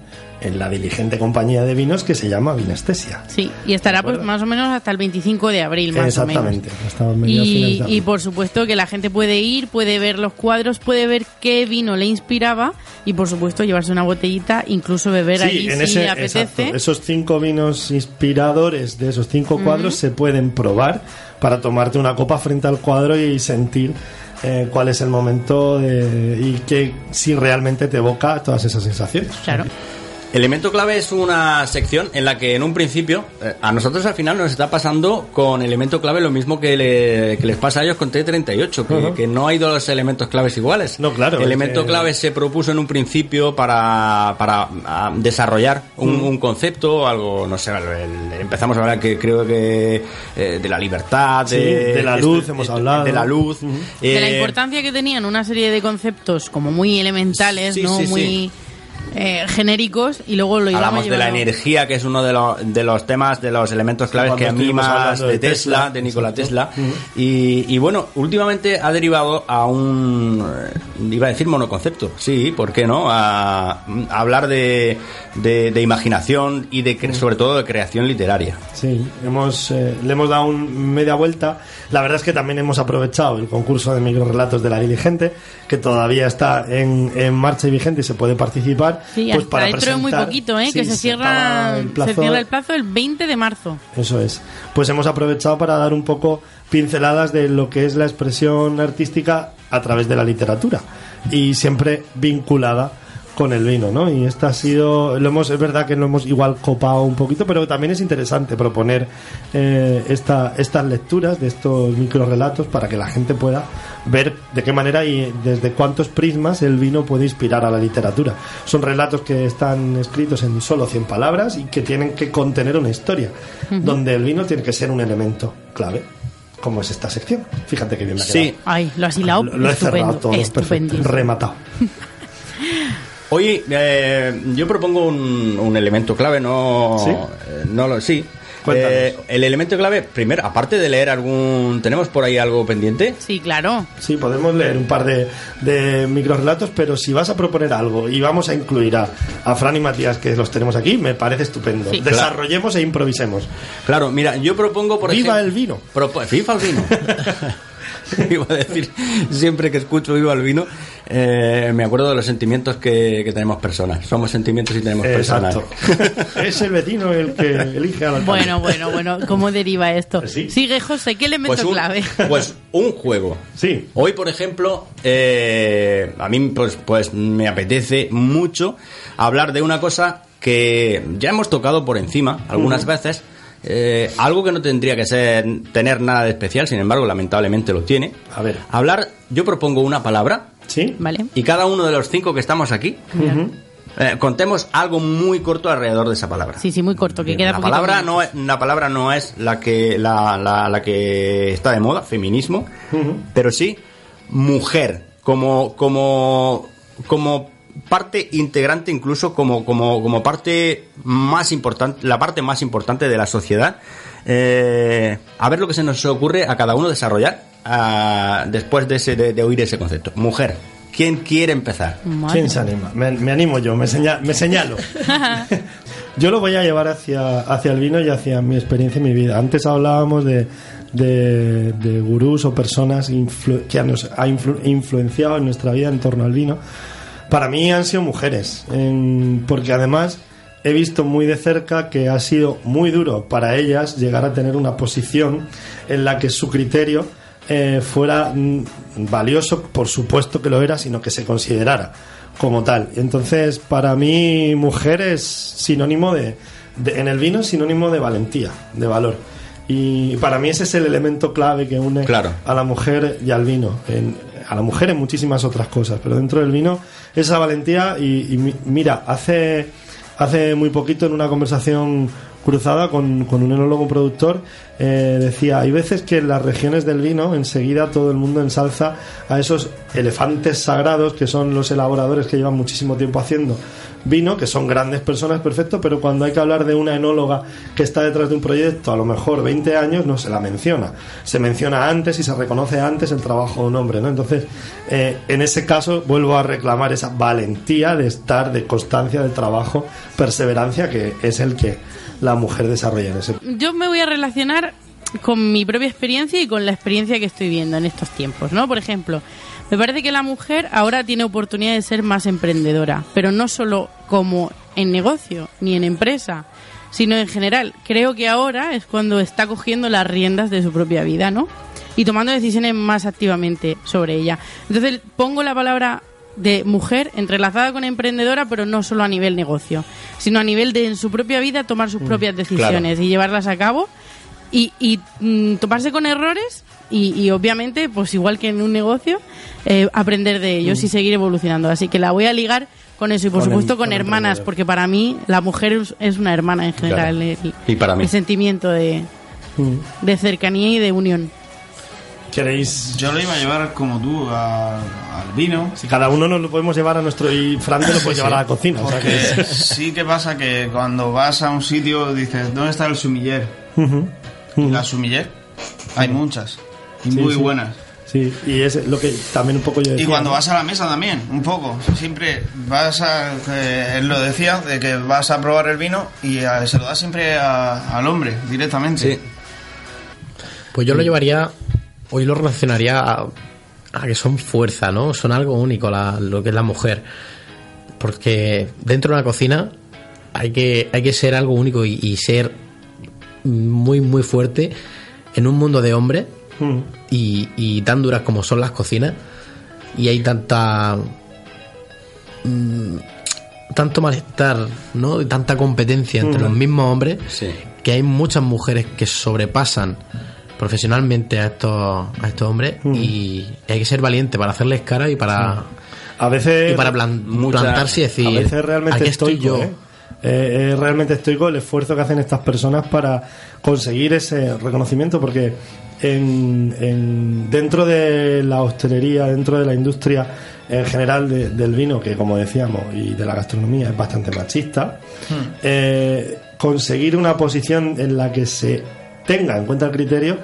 en la diligente compañía de vinos que se llama Vinestesia. Sí, y estará pues más o menos hasta el 25 de abril, más o menos. Exactamente. Y, y por supuesto que la gente puede ir, puede ver los cuadros, puede ver qué vino le inspiraba y por supuesto llevarse una botellita, incluso beber ahí en si ese, apetece. exacto. Esos cinco vinos inspiradores de esos cinco cuadros se pueden probar para tomarte una copa frente al cuadro y sentir eh, cuál es el momento de- y que si realmente te evoca todas esas sensaciones. Claro. Elemento clave es una sección en la que en un principio eh, a nosotros al final nos está pasando con elemento clave lo mismo que, le- que les pasa a ellos con T38, que, Ujú. que no hay dos elementos claves iguales. No, claro, Elemento es que- clave se propuso en un principio para, para ah, desarrollar un, un concepto, algo, no sé, el- empezamos a hablar que creo que eh, de la libertad, Sí, de, la esto- luz hemos de- hablado. de la luz, de la eh, importancia que tenían una serie de conceptos como muy elementales, Sí, no sí, sí. muy eh, genéricos y luego lo íbamos Hablamos de la energía, que es uno de, los de los temas, de los elementos claves que a mí más de, de Tesla, Tesla, de Nikola exacto. Tesla. y, y bueno, últimamente ha derivado a un, eh, iba a decir monoconcepto, sí, ¿por qué no? A, a hablar de, de, de imaginación y de cre- sobre todo de creación literaria. Sí, hemos, eh, le hemos dado un media vuelta. La verdad es que también hemos aprovechado el concurso de microrelatos de la diligente, que todavía está en, en marcha y vigente y se puede participar. Sí, pues hasta dentro de muy presentar- poquito, ¿eh? Sí, que se cierra, el plazo- se cierra el plazo el 20 de marzo. Eso es. Pues hemos aprovechado para dar un poco pinceladas de lo que es la expresión artística a través de la literatura y siempre vinculada con el vino, ¿no? Y esta ha sido, lo hemos, es verdad que lo hemos igual copado un poquito, pero también es interesante proponer eh, esta, estas lecturas de estos microrelatos para que la gente pueda ver de qué manera y desde cuántos prismas el vino puede inspirar a la literatura. Son relatos que están escritos en solo 100 palabras y que tienen que contener una historia, donde el vino tiene que ser un elemento clave, como es esta sección. Fíjate que bien me ha Sí. quedado. Ay, lo has hilado Lo, lo he cerrado todo, rematado. [laughs] Oye, eh, yo propongo un, un elemento clave, no, ¿Sí? eh, no lo, sí. Eh, el elemento clave, primero, aparte de leer algún... ¿Tenemos por ahí algo pendiente? Sí, claro. Sí, podemos leer un par de, de microrelatos, pero si vas a proponer algo y vamos a incluir a, a Fran y Matías, que los tenemos aquí, me parece estupendo. Sí. Desarrollemos e improvisemos. Claro, mira, yo propongo, por ¡Viva ejemplo... el vino! Propo- ¡Viva el vino! [laughs] [laughs] Iba a decir, siempre que escucho Viva el vino, eh, me acuerdo de los sentimientos que, que tenemos personas. Somos sentimientos y tenemos personas. Exacto. [laughs] es el vecino el que elige al alcalde. Bueno, bueno, bueno, ¿cómo deriva esto? Sí. Sigue, José, ¿qué elemento Pues un, clave? [laughs] pues un juego. Sí. Hoy, por ejemplo, eh, a mí pues, pues me apetece mucho hablar de una cosa que ya hemos tocado por encima algunas veces. Eh, algo que no tendría que ser tener nada de especial, sin embargo, lamentablemente lo tiene. A ver. Hablar, yo propongo una palabra ¿Sí? Vale. y cada uno de los cinco que estamos aquí eh, contemos algo muy corto alrededor de esa palabra. Sí, sí, muy corto, que queda la palabra no es la palabra no es la que la, la- la que está de moda feminismo pero sí mujer como como como parte integrante incluso como como como parte más importante la parte más importante de la sociedad Eh, a ver lo que se nos ocurre a cada uno desarrollar ah, después de, ese, de, de oír ese concepto mujer quién quiere empezar Madre. ¿Quién se anima? Me, me animo yo, me, seña- me señalo. [laughs] [laughs] yo lo voy a llevar hacia, hacia el vino y hacia mi experiencia y mi vida. Antes hablábamos de, de, de gurús o personas influ- que nos ha influ- influenciado en nuestra vida en torno al vino. Para mí han sido mujeres, en- porque además he visto muy de cerca que ha sido muy duro para ellas llegar a tener una posición en la que su criterio eh, fuera mm, valioso, por supuesto que lo era, sino que se considerara como tal. Entonces, para mí, mujer es sinónimo de, de- en el vino es sinónimo de valentía, de valor. Y para mí ese es el elemento clave que une Claro. a la mujer y al vino. En- a la mujer en muchísimas otras cosas, pero dentro del vino esa valentía y, y mi- mira, hace, hace muy poquito en una conversación cruzada con, con un enólogo productor eh, decía, hay veces que en las regiones del vino enseguida todo el mundo ensalza a esos elefantes sagrados que son los elaboradores que llevan muchísimo tiempo haciendo vino, que son grandes personas, perfecto, pero cuando hay que hablar de una enóloga que está detrás de un proyecto, a lo mejor 20 años, no se la menciona. Se menciona antes y se reconoce antes el trabajo de un hombre, ¿no? Entonces, eh, en ese caso, vuelvo a reclamar esa valentía de estar, de constancia del trabajo, perseverancia, que es el que la mujer desarrolla ese. Yo me voy a relacionar con mi propia experiencia y con la experiencia que estoy viendo en estos tiempos, ¿no? Por ejemplo, me parece que la mujer ahora tiene oportunidad de ser más emprendedora, pero no solo como en negocio ni en empresa, sino en general. Creo que ahora es cuando está cogiendo las riendas de su propia vida, ¿no? Y tomando decisiones más activamente sobre ella. Entonces pongo la palabra de mujer entrelazada con emprendedora, pero no solo a nivel negocio, sino a nivel de en su propia vida tomar sus propias decisiones y llevarlas a cabo y, y mm, toparse con errores y, y obviamente, pues igual que en un negocio, eh, aprender de ellos y seguir evolucionando. Así que la voy a ligar con eso y por Con supuesto con, con hermanas, porque para mí la mujer es, es una hermana en general. Claro. El, Y para mí. el sentimiento de, Mm. de cercanía y de unión. ¿Queréis? Yo lo iba a llevar como tú a- al vino. Si cada uno nos lo podemos llevar a nuestro y Fran te lo puede llevar a la cocina. O sea que sí que pasa que cuando vas a un sitio dices, ¿dónde está el sumiller? Y la sumiller hay muchas. Y Sí, muy sí. buenas. Sí, y es lo que también un poco yo decía. Y cuando ¿no? vas a la mesa también, un poco. Siempre vas a. eh, él lo decía, de que vas a probar el vino y se lo das siempre a- al hombre, directamente. Sí. Pues yo lo llevaría, hoy lo relacionaría a, a que son fuerza, ¿no? Son algo único la- lo que es la mujer. Porque dentro de una cocina hay que, hay que ser algo único y, y ser muy, muy fuerte en un mundo de hombres Mm. y, y tan duras como son las cocinas y hay tanta mm, tanto malestar ¿no? y tanta competencia entre los mismos hombres Sí. que hay muchas mujeres que sobrepasan profesionalmente a estos a estos hombres y hay que ser valiente para hacerles cara y para A veces. y para plan- mucha- plantarse y decir a veces realmente aquí estoy yo ¿eh? Eh, es realmente estoico el esfuerzo que hacen estas personas para conseguir ese reconocimiento porque en, en- dentro de la hostelería dentro de la industria en general de- del vino que como decíamos y de la gastronomía es bastante machista Hmm. eh, conseguir una posición en la que se tenga en cuenta el criterio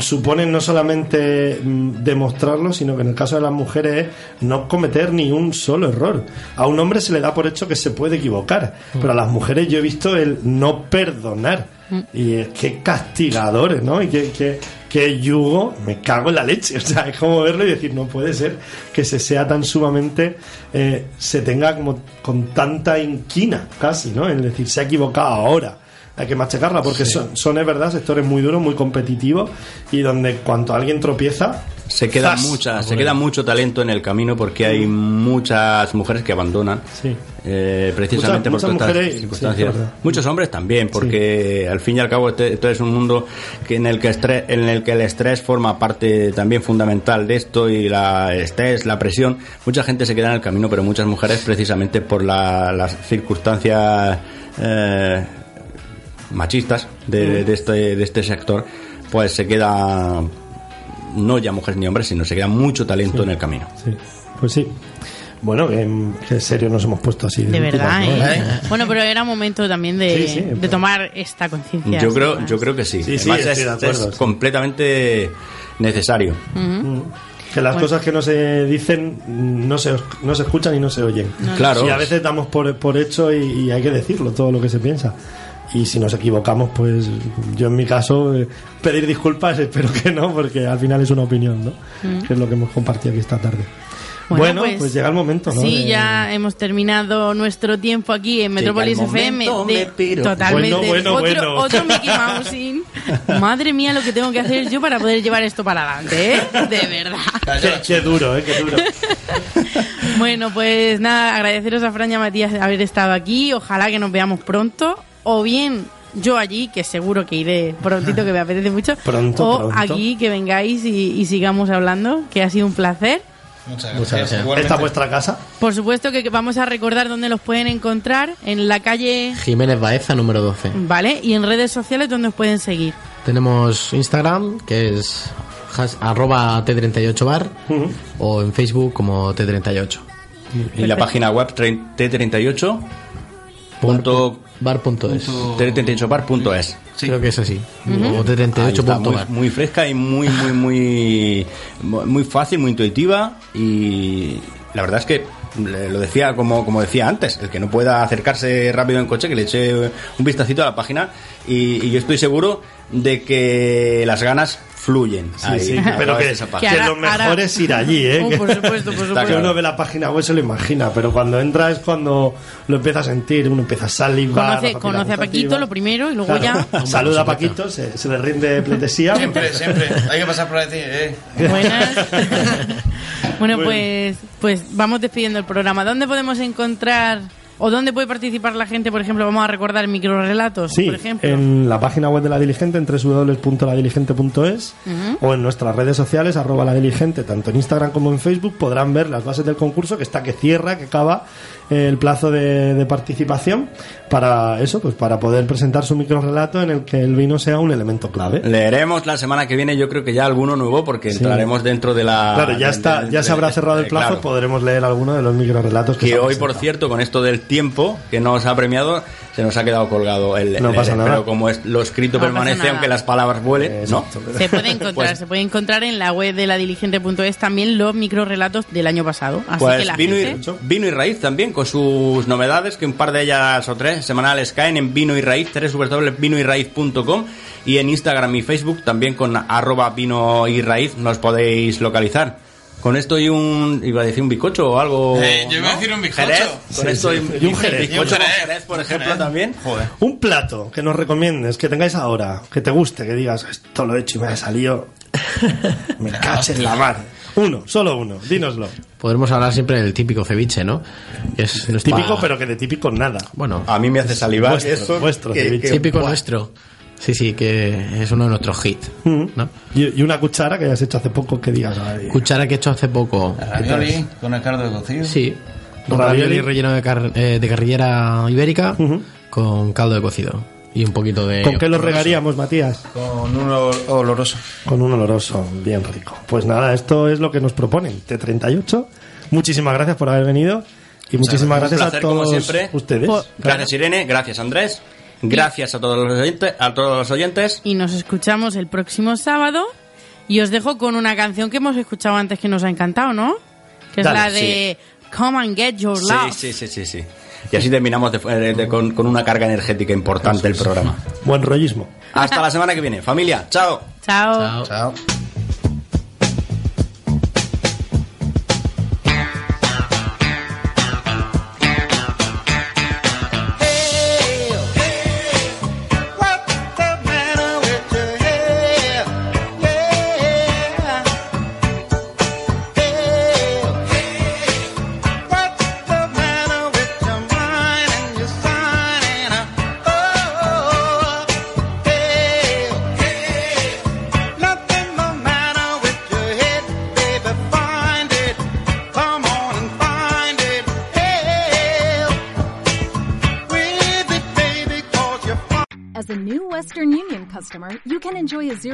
supone no solamente mm, demostrarlo, sino que en el caso de las mujeres es no cometer ni un solo error. A un hombre se le da por hecho que se puede equivocar, pero a las mujeres yo he visto el no perdonar. Y eh, qué castigadores, ¿no? Y qué, qué, qué yugo, me cago en la leche. [laughs] O sea, es como verlo y decir, no puede ser que se sea tan sumamente, eh, se tenga como con tanta inquina casi, ¿no? Es decir, se ha equivocado ahora. Hay que machacarla porque son, son, es verdad, sectores muy duros, muy competitivos y donde cuanto alguien tropieza, Se queda, ¡zas! mucha, se queda mucho talento en el camino porque hay muchas mujeres que abandonan. Sí. eh, precisamente Muchas- por muchas todas estas mujeres, circunstancias. sí, es verdad. Muchos hombres también, porque al fin y al cabo este, esto es un mundo que en el que estre- en el que el estrés forma parte también fundamental de esto y la estrés, la presión. Mucha gente se queda en el camino, pero muchas mujeres precisamente por la- las circunstancias eh, machistas de, de este, de este sector, pues se queda no ya mujeres ni hombres, sino se queda mucho talento en el camino. Sí, pues sí. Bueno, que, que serio nos hemos puesto así. De verdad, últimas, ¿no? ¿eh? [laughs] Bueno, pero era momento también de, Sí, sí, de pero- tomar esta conciencia. Yo creo, yo creo que sí. Además, es, de acuerdo, es sí. completamente necesario. Que las cosas que no se dicen no se, no se escuchan y no se oyen. Claro. Y a veces damos por, por hecho y, y hay que decirlo, todo lo que se piensa. Y si nos equivocamos, pues yo en mi caso, eh, pedir disculpas, [laughs] espero que no, porque al final es una opinión, ¿no? Que es lo que hemos compartido aquí esta tarde. Bueno, pues, llega el momento, ¿no? Sí, De- ya hemos terminado nuestro tiempo aquí en Metrópolis FM. de-. Totalmente. Bueno, bueno, otro, bueno. otro Mickey Mousing. [laughs] Madre mía, lo que tengo que hacer yo para poder llevar esto para adelante, ¿eh? De verdad. Qué, qué duro, ¿eh? Qué duro. [laughs] Bueno, pues nada, agradeceros a Fran y a Matías haber estado aquí. Ojalá que nos veamos pronto. O bien yo allí, que seguro que iré prontito, que me apetece mucho. [laughs] Pronto, o pronto. aquí, que vengáis y, y sigamos hablando, que ha sido un placer. Muchas Muchas gracias. gracias. Igualmente. Esta es vuestra casa. Por supuesto que vamos a recordar dónde los pueden encontrar. En la calle, Jiménez Baeza, número 12. ¿vale? Y en redes sociales donde os pueden seguir. Tenemos Instagram, que es has- arroba T38bar, o en Facebook como T38. Y la página web tre- T38. Punto, Bar.es. T38bar.es. Sí. Creo que es así. O muy, T38.bar. muy fresca y muy, muy, muy, muy fácil, muy intuitiva y la verdad es que lo decía como, como decía antes, el que no pueda acercarse rápido en coche, que le eche un vistacito a la página y, y yo estoy seguro de que las ganas fluyen. ahí, sí, a pero que, que ahora- lo mejor ahora- es ir allí, ¿eh? Oh, Que- por supuesto, por [laughs] supuesto. que claro. uno ve la página web se lo imagina, pero cuando entra es cuando lo empieza a sentir, uno empieza a salir. Conoce, conoce a Paquito lo primero y luego ya. [laughs] Saluda a Paquito, se, se le rinde pleitesía. Siempre, siempre. Hay que pasar por ahí, eh. Buenas. [laughs] bueno, pues, pues vamos despidiendo el programa. ¿Dónde podemos encontrar o dónde puede participar la gente? Por ejemplo, vamos a recordar microrelatos, Sí, por ejemplo. en la página web de La Diligente, en www.ladiligente.es o en nuestras redes sociales, arroba La Diligente, tanto en Instagram como en Facebook, podrán ver las bases del concurso que está que cierra, que acaba el plazo de, de participación para eso, pues para poder presentar su microrelato en el que el vino sea un elemento clave. Leeremos la semana que viene, yo creo que ya alguno nuevo, porque Sí. entraremos dentro de la. Claro, ya de- está, de- ya se de- habrá cerrado el eh, plazo, claro. podremos leer alguno de los microrelatos que, Que hoy, por presentado. cierto, con esto del tiempo que nos ha premiado, se nos ha quedado colgado el. No el- pasa nada. Pero como es, lo escrito No permanece, aunque las palabras vuelen, ¿no? Exacto. Se puede [laughs] encontrar, Pues- se puede encontrar en la web de la diligente.es también los microrelatos del año pasado. Así que Pues la vino, gente... y, vino y raíz también, con sus novedades, que un par de ellas o tres semanales caen en vino y raíz, www.vinoyraíz.com y en Instagram y Facebook también con arroba vino y raíz nos podéis localizar. Con esto y un, iba a decir un bicocho o algo. Eh, yo iba a decir un bizcocho. Jerez, con Sí, esto sí. y, Y un jerez. bizcocho Y un jerez. jerez, por ejemplo, Jerez. también. Joder. Un plato que nos recomiendes, que tengáis ahora, que te guste, que digas, esto lo he hecho y me ha salido. [laughs] me caché en la mar. Uno, solo uno, dínoslo. Podremos hablar siempre del típico ceviche, ¿no? Es Típico, pero que de típico nada. Bueno, A mí me hace salivar Vuestro, eso. vuestro que- ceviche. que- típico nuestro. Sí, sí, que es uno de nuestros hits. Mm. ¿no? Y, y una cuchara que hayas hecho hace poco que digas, ay, Cuchara que he hecho hace poco. Ravioli con el caldo de cocido. Sí. Un Ravioli. ravioli relleno de, car- eh, de carrillera ibérica con caldo de cocido. Y un poquito de. ¿con qué lo regaríamos, Matías? Con un ol- oloroso. Con un oloroso, bien rico. Pues nada, esto es lo que nos proponen. T38, muchísimas gracias por haber venido y muchísimas Un gracias a placer, como todos siempre. ustedes. Por- Gracias, Irene. Gracias, Andrés. Gracias a todos los oyentes, a todos los oyentes. Y nos escuchamos el próximo sábado. Y os dejo con una canción que hemos escuchado antes que nos ha encantado, ¿no? Que es Dale, la de Come and Get Your Love. Sí, sí, sí, sí, sí. Y así terminamos de- eh, de- con, con una carga energética importante el programa. Buen rollismo. Hasta la semana que viene. Familia, chao. Chao. Chao.